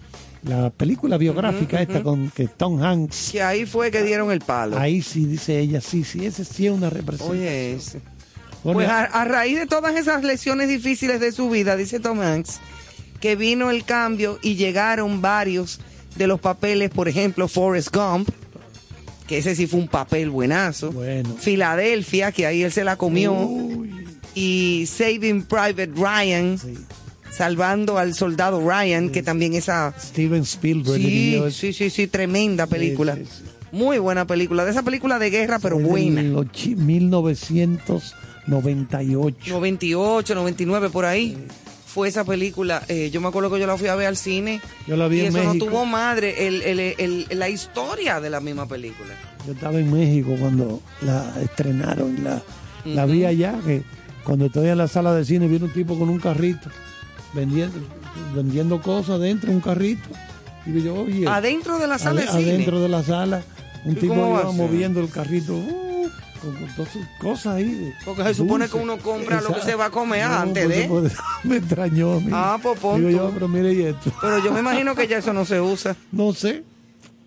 la película biográfica esta con que Tom Hanks. Que ahí fue que dieron el palo. Ahí sí dice ella, sí, sí, ese sí es una representación. Oye, ese. Pues a, raíz de todas esas lesiones difíciles de su vida, dice Tom Hanks, que vino el cambio y llegaron varios de los papeles, por ejemplo, Forrest Gump, que ese sí fue un papel buenazo. Bueno. Filadelfia, que ahí él se la comió. Y Saving Private Ryan. Salvando al soldado Ryan, que también esa... Steven Spielberg. Sí, sí, sí, tremenda película. Muy buena película. De esa película de guerra, pero buena. En 1900 98. 98, 99, por ahí. Fue esa película. Eh, yo me acuerdo que yo la fui a ver al cine. Yo la vi y eso no tuvo madre, el, el, el, la historia de la misma película. Yo estaba en México cuando la estrenaron. La, la vi allá, que cuando estoy en la sala de cine, viene un tipo con un carrito vendiendo, vendiendo cosas dentro de un carrito. Y yo, oye. Adentro de la sala de cine. Adentro de la sala. Un tipo iba moviendo el carrito. Uh, sus cosas ahí. Porque se supone que dulce. uno compra lo que Exacto. se va a comer No, antes de. pues, <laughs> me extrañó a mí. Ah, pues Digo yo, pero mire y esto. Pero yo me imagino que ya eso no se usa. <laughs> No sé.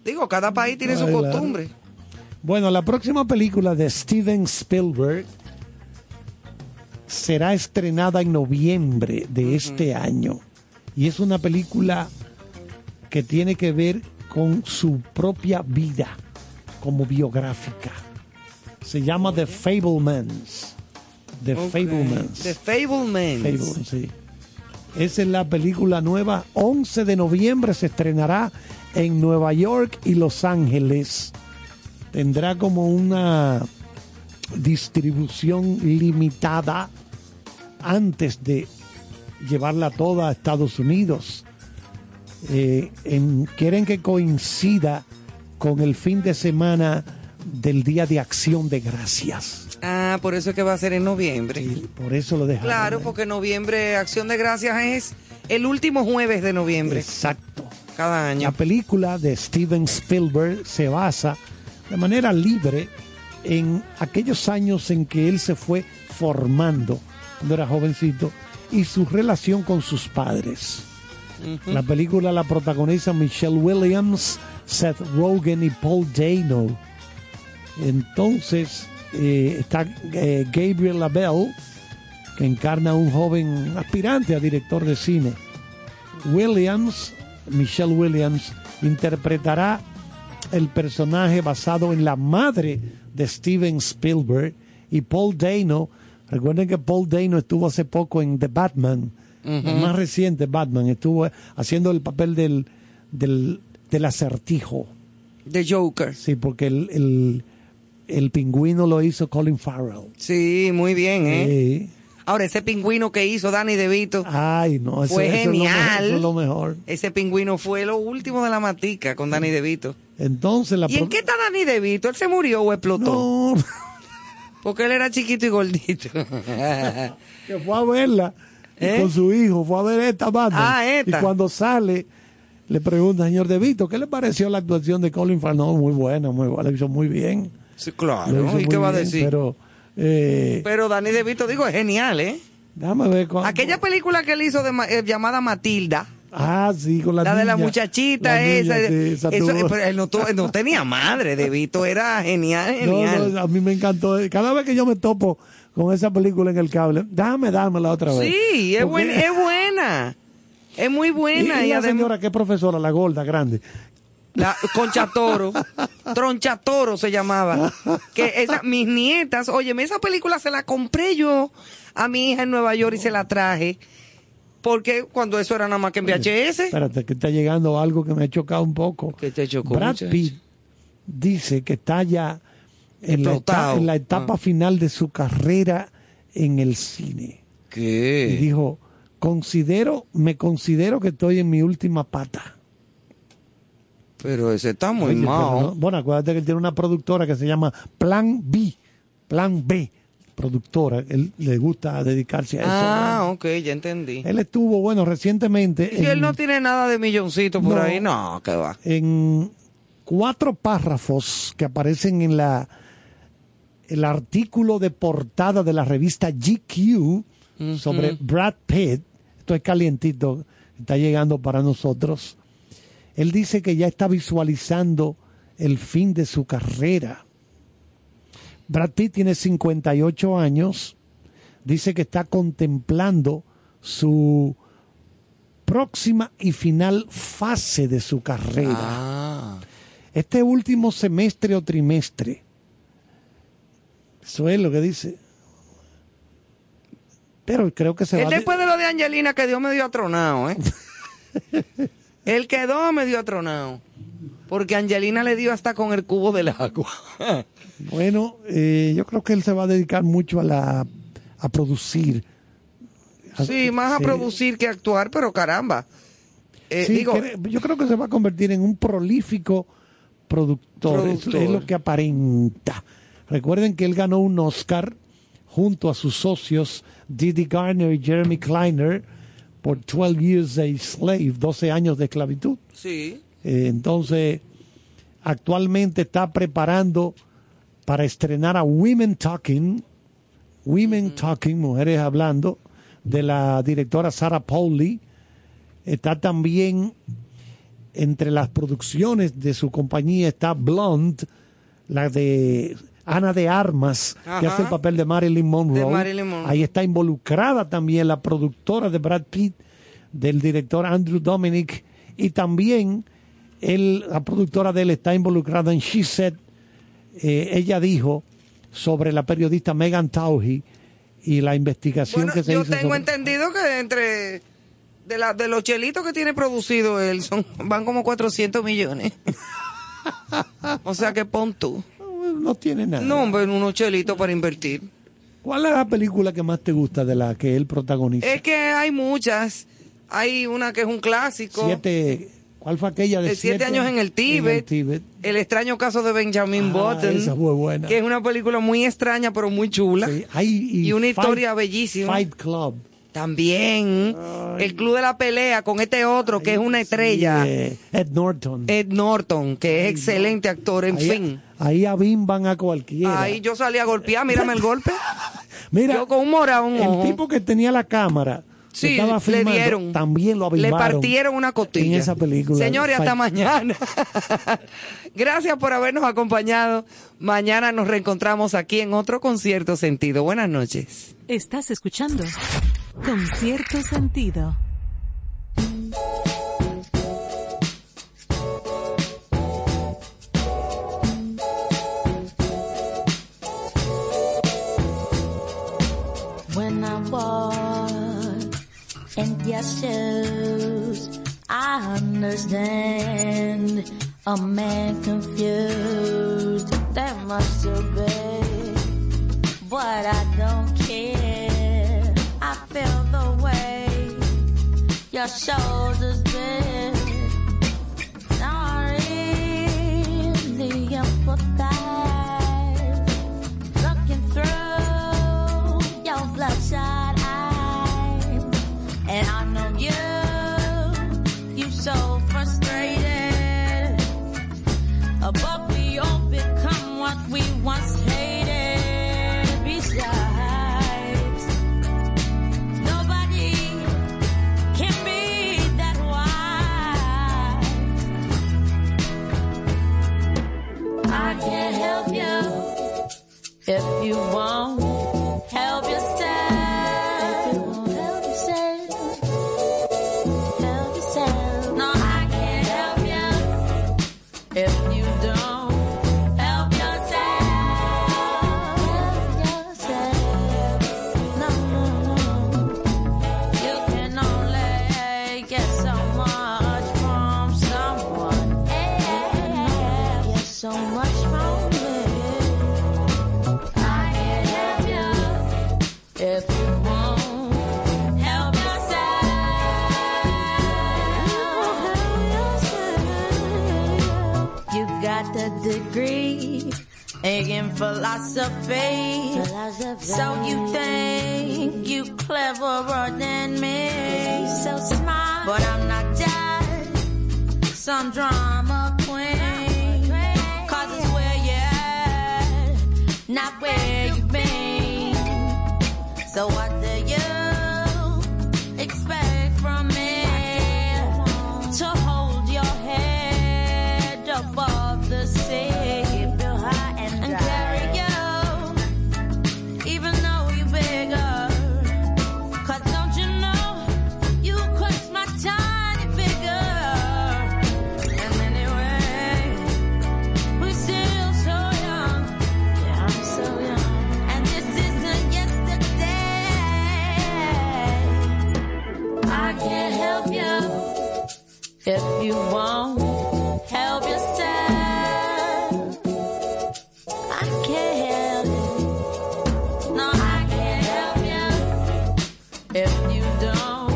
Digo, cada país tiene su Ay, claro. costumbre. Bueno, la próxima película de Steven Spielberg será estrenada en noviembre de este año. Y es una película que tiene que ver con su propia vida como biográfica. Se llama The Fablemans. The Ok. Fablemans. The Fablemans. Fablemans, sí. Esa es la película nueva. 11 de noviembre se estrenará en Nueva York y Los Ángeles. Tendrá como una distribución limitada antes de llevarla toda a Estados Unidos. Eh, en- quieren que coincida con el fin de semana del Día de Acción de Gracias. Ah, por eso es que va a ser en noviembre. Por eso lo dejaron. Claro, porque noviembre, Acción de Gracias es el último jueves de noviembre. Exacto. Cada año. La película de Steven Spielberg se basa de manera libre en aquellos años en que él se fue formando cuando era jovencito y su relación con sus padres. La película la protagonizan Michelle Williams, Seth Rogen y Paul Dano. Entonces eh, está eh, Gabriel Labelle, que encarna a un joven aspirante a director de cine. Williams, Michelle Williams, interpretará el personaje basado en la madre de Steven Spielberg y Paul Dano. Recuerden que Paul Dano estuvo hace poco en The Batman, el más reciente Batman, estuvo haciendo el papel del, del, del acertijo. The Joker. Sí, porque el, el, el pingüino lo hizo Colin Farrell. Sí, muy bien, ¿eh? Sí. Ahora, ese pingüino que hizo Danny DeVito Ay, no, fue eso es lo mejor, genial. eso es lo mejor. Ese pingüino fue lo último de la matica con Danny DeVito. Entonces la ¿Y en qué está Danny DeVito? ¿Él se murió o explotó? No, Porque él era chiquito y gordito. <laughs> que fue a verla ¿Eh? con su hijo, fue a ver esta banda. Ah, esta. Y cuando sale, le pregunta, señor De Vito, ¿qué le pareció la actuación de Colin Farrell? No, muy buena, muy buena, lo hizo muy bien. Sí, claro. ¿Y qué va a decir? Pero, eh, Pero Dani DeVito, digo, es genial, ¿eh? déjame ver Aquella película que él hizo de, ma- eh, llamada Matilda, Ah, sí, con la la de la muchachita La niña, esa. sí, eso, esa eh, pero él no, no tenía madre, DeVito era genial, <laughs> genial. no, a mí me encantó. Cada vez que yo me topo con esa película en el cable, déjame dármela otra vez. Sí, es, Porque- buen- es buena. Es muy <laughs> Y, buena. y Y, la además, señora que es profesora, la gorda, grande. La Conchatoro, Tronchatoro se llamaba. Que esa, mis nietas, oye, esa película se la compré yo a mi hija en Nueva York y se la traje. Porque cuando eso era nada más que en VHS. Espérate, que está llegando algo que me ha chocado un poco. ¿Qué te chocó, Brad? Pitt dice que está ya en la, etapa, en la etapa Ah. final de su carrera en el cine. Y ¿Qué? dijo, considero, me considero que estoy en mi última pata. Pero ese está muy Oye, mal. no- bueno, acuérdate que él tiene una productora que se llama Plan B, Plan B, productora. Él le gusta dedicarse a eso. Ah, ¿no? ok, ya entendí. Él estuvo, bueno, recientemente Y si él no tiene nada de milloncito por No. ahí, no, que va. en cuatro párrafos que aparecen en la el artículo de portada de la revista GQ sobre Brad Pitt. Esto es calientito, está llegando para nosotros. Él dice que ya está visualizando el fin de su carrera. Brad Pitt tiene 58 años. Dice que está contemplando su próxima y final fase de su carrera. Ah, Este último semestre o trimestre. Eso es lo que dice. Pero creo que se él va. de- después de lo de Angelina quedó medio atronado, ¿eh? <laughs> él quedó medio atronado. Porque Angelina le dio hasta con el cubo del agua. <laughs> Bueno, eh, yo creo que él se va a dedicar mucho a la a producir. sí, más a producir que a actuar, pero caramba. Eh, Sí, digo, yo creo que se va a convertir en un prolífico productor. Es- Productor. Es, lo que aparenta. Recuerden que él ganó un Oscar junto a sus socios Didi Garner y Jeremy Kleiner por 12 Years a Slave, 12 años de esclavitud. sí. Eh, entonces, actualmente está preparando para estrenar a Women Talking, Women Talking, Mujeres Hablando, de la directora Sarah Pauli. Está también entre las producciones de su compañía está Blonde, la de Ana de Armas, que hace el papel de Marilyn Monroe. De Marilyn Monroe. Ahí está involucrada también la productora de Brad Pitt, del director Andrew Dominic, y también él, la productora de él está involucrada en She Said. Eh, ella dijo sobre la periodista Megan Tauji y la investigación Bueno, que se yo hizo tengo sobre- entendido que entre de, la, de los chelitos que tiene producido él son, van como 400 millones. <laughs> o sea que pon tú. No tiene nada. No, hombre, unos chelitos para invertir. ¿Cuál es la película que más te gusta de la que él protagoniza? Es que hay muchas. Hay una que es un clásico. Siete, ¿Cuál fue aquella de siete años en el Tíbet. Tíbet. El extraño caso de Benjamin Ah, Button. esa fue buena. Que es una película muy extraña, pero muy chula. Sí, hay- y, una Fight- historia bellísima. Fight Club. También. El Club de la Pelea con este otro que es una estrella. Eh, Ed Norton. Ed Norton, que es excelente actor, en ahí, fin. Ahí abimban a cualquiera. Ahí yo salí a golpear, mírame el golpe. <laughs> Mira, yo con un morado un el ojo. tipo que tenía la cámara, Sí, estaba le filmando, dieron. también lo Le partieron una costilla. En esa película. Señores, hasta mañana. <laughs> Gracias por habernos acompañado. Mañana nos reencontramos aquí en otro concierto sentido. Buenas noches. Estás escuchando con cierto sentido. When I walk in your shoes, I understand a man confused. That must have been, but I don't care. feel the way your shoulders bend. Not really empathize. Looking through your bloodshot eyes, and I know you, you so frustrated. Above if you want philosophy. philosophy. So you think you cleverer than me. So smart. But I'm not that. Some drama queen. Cause it's where you at, not where you've been. So I don't.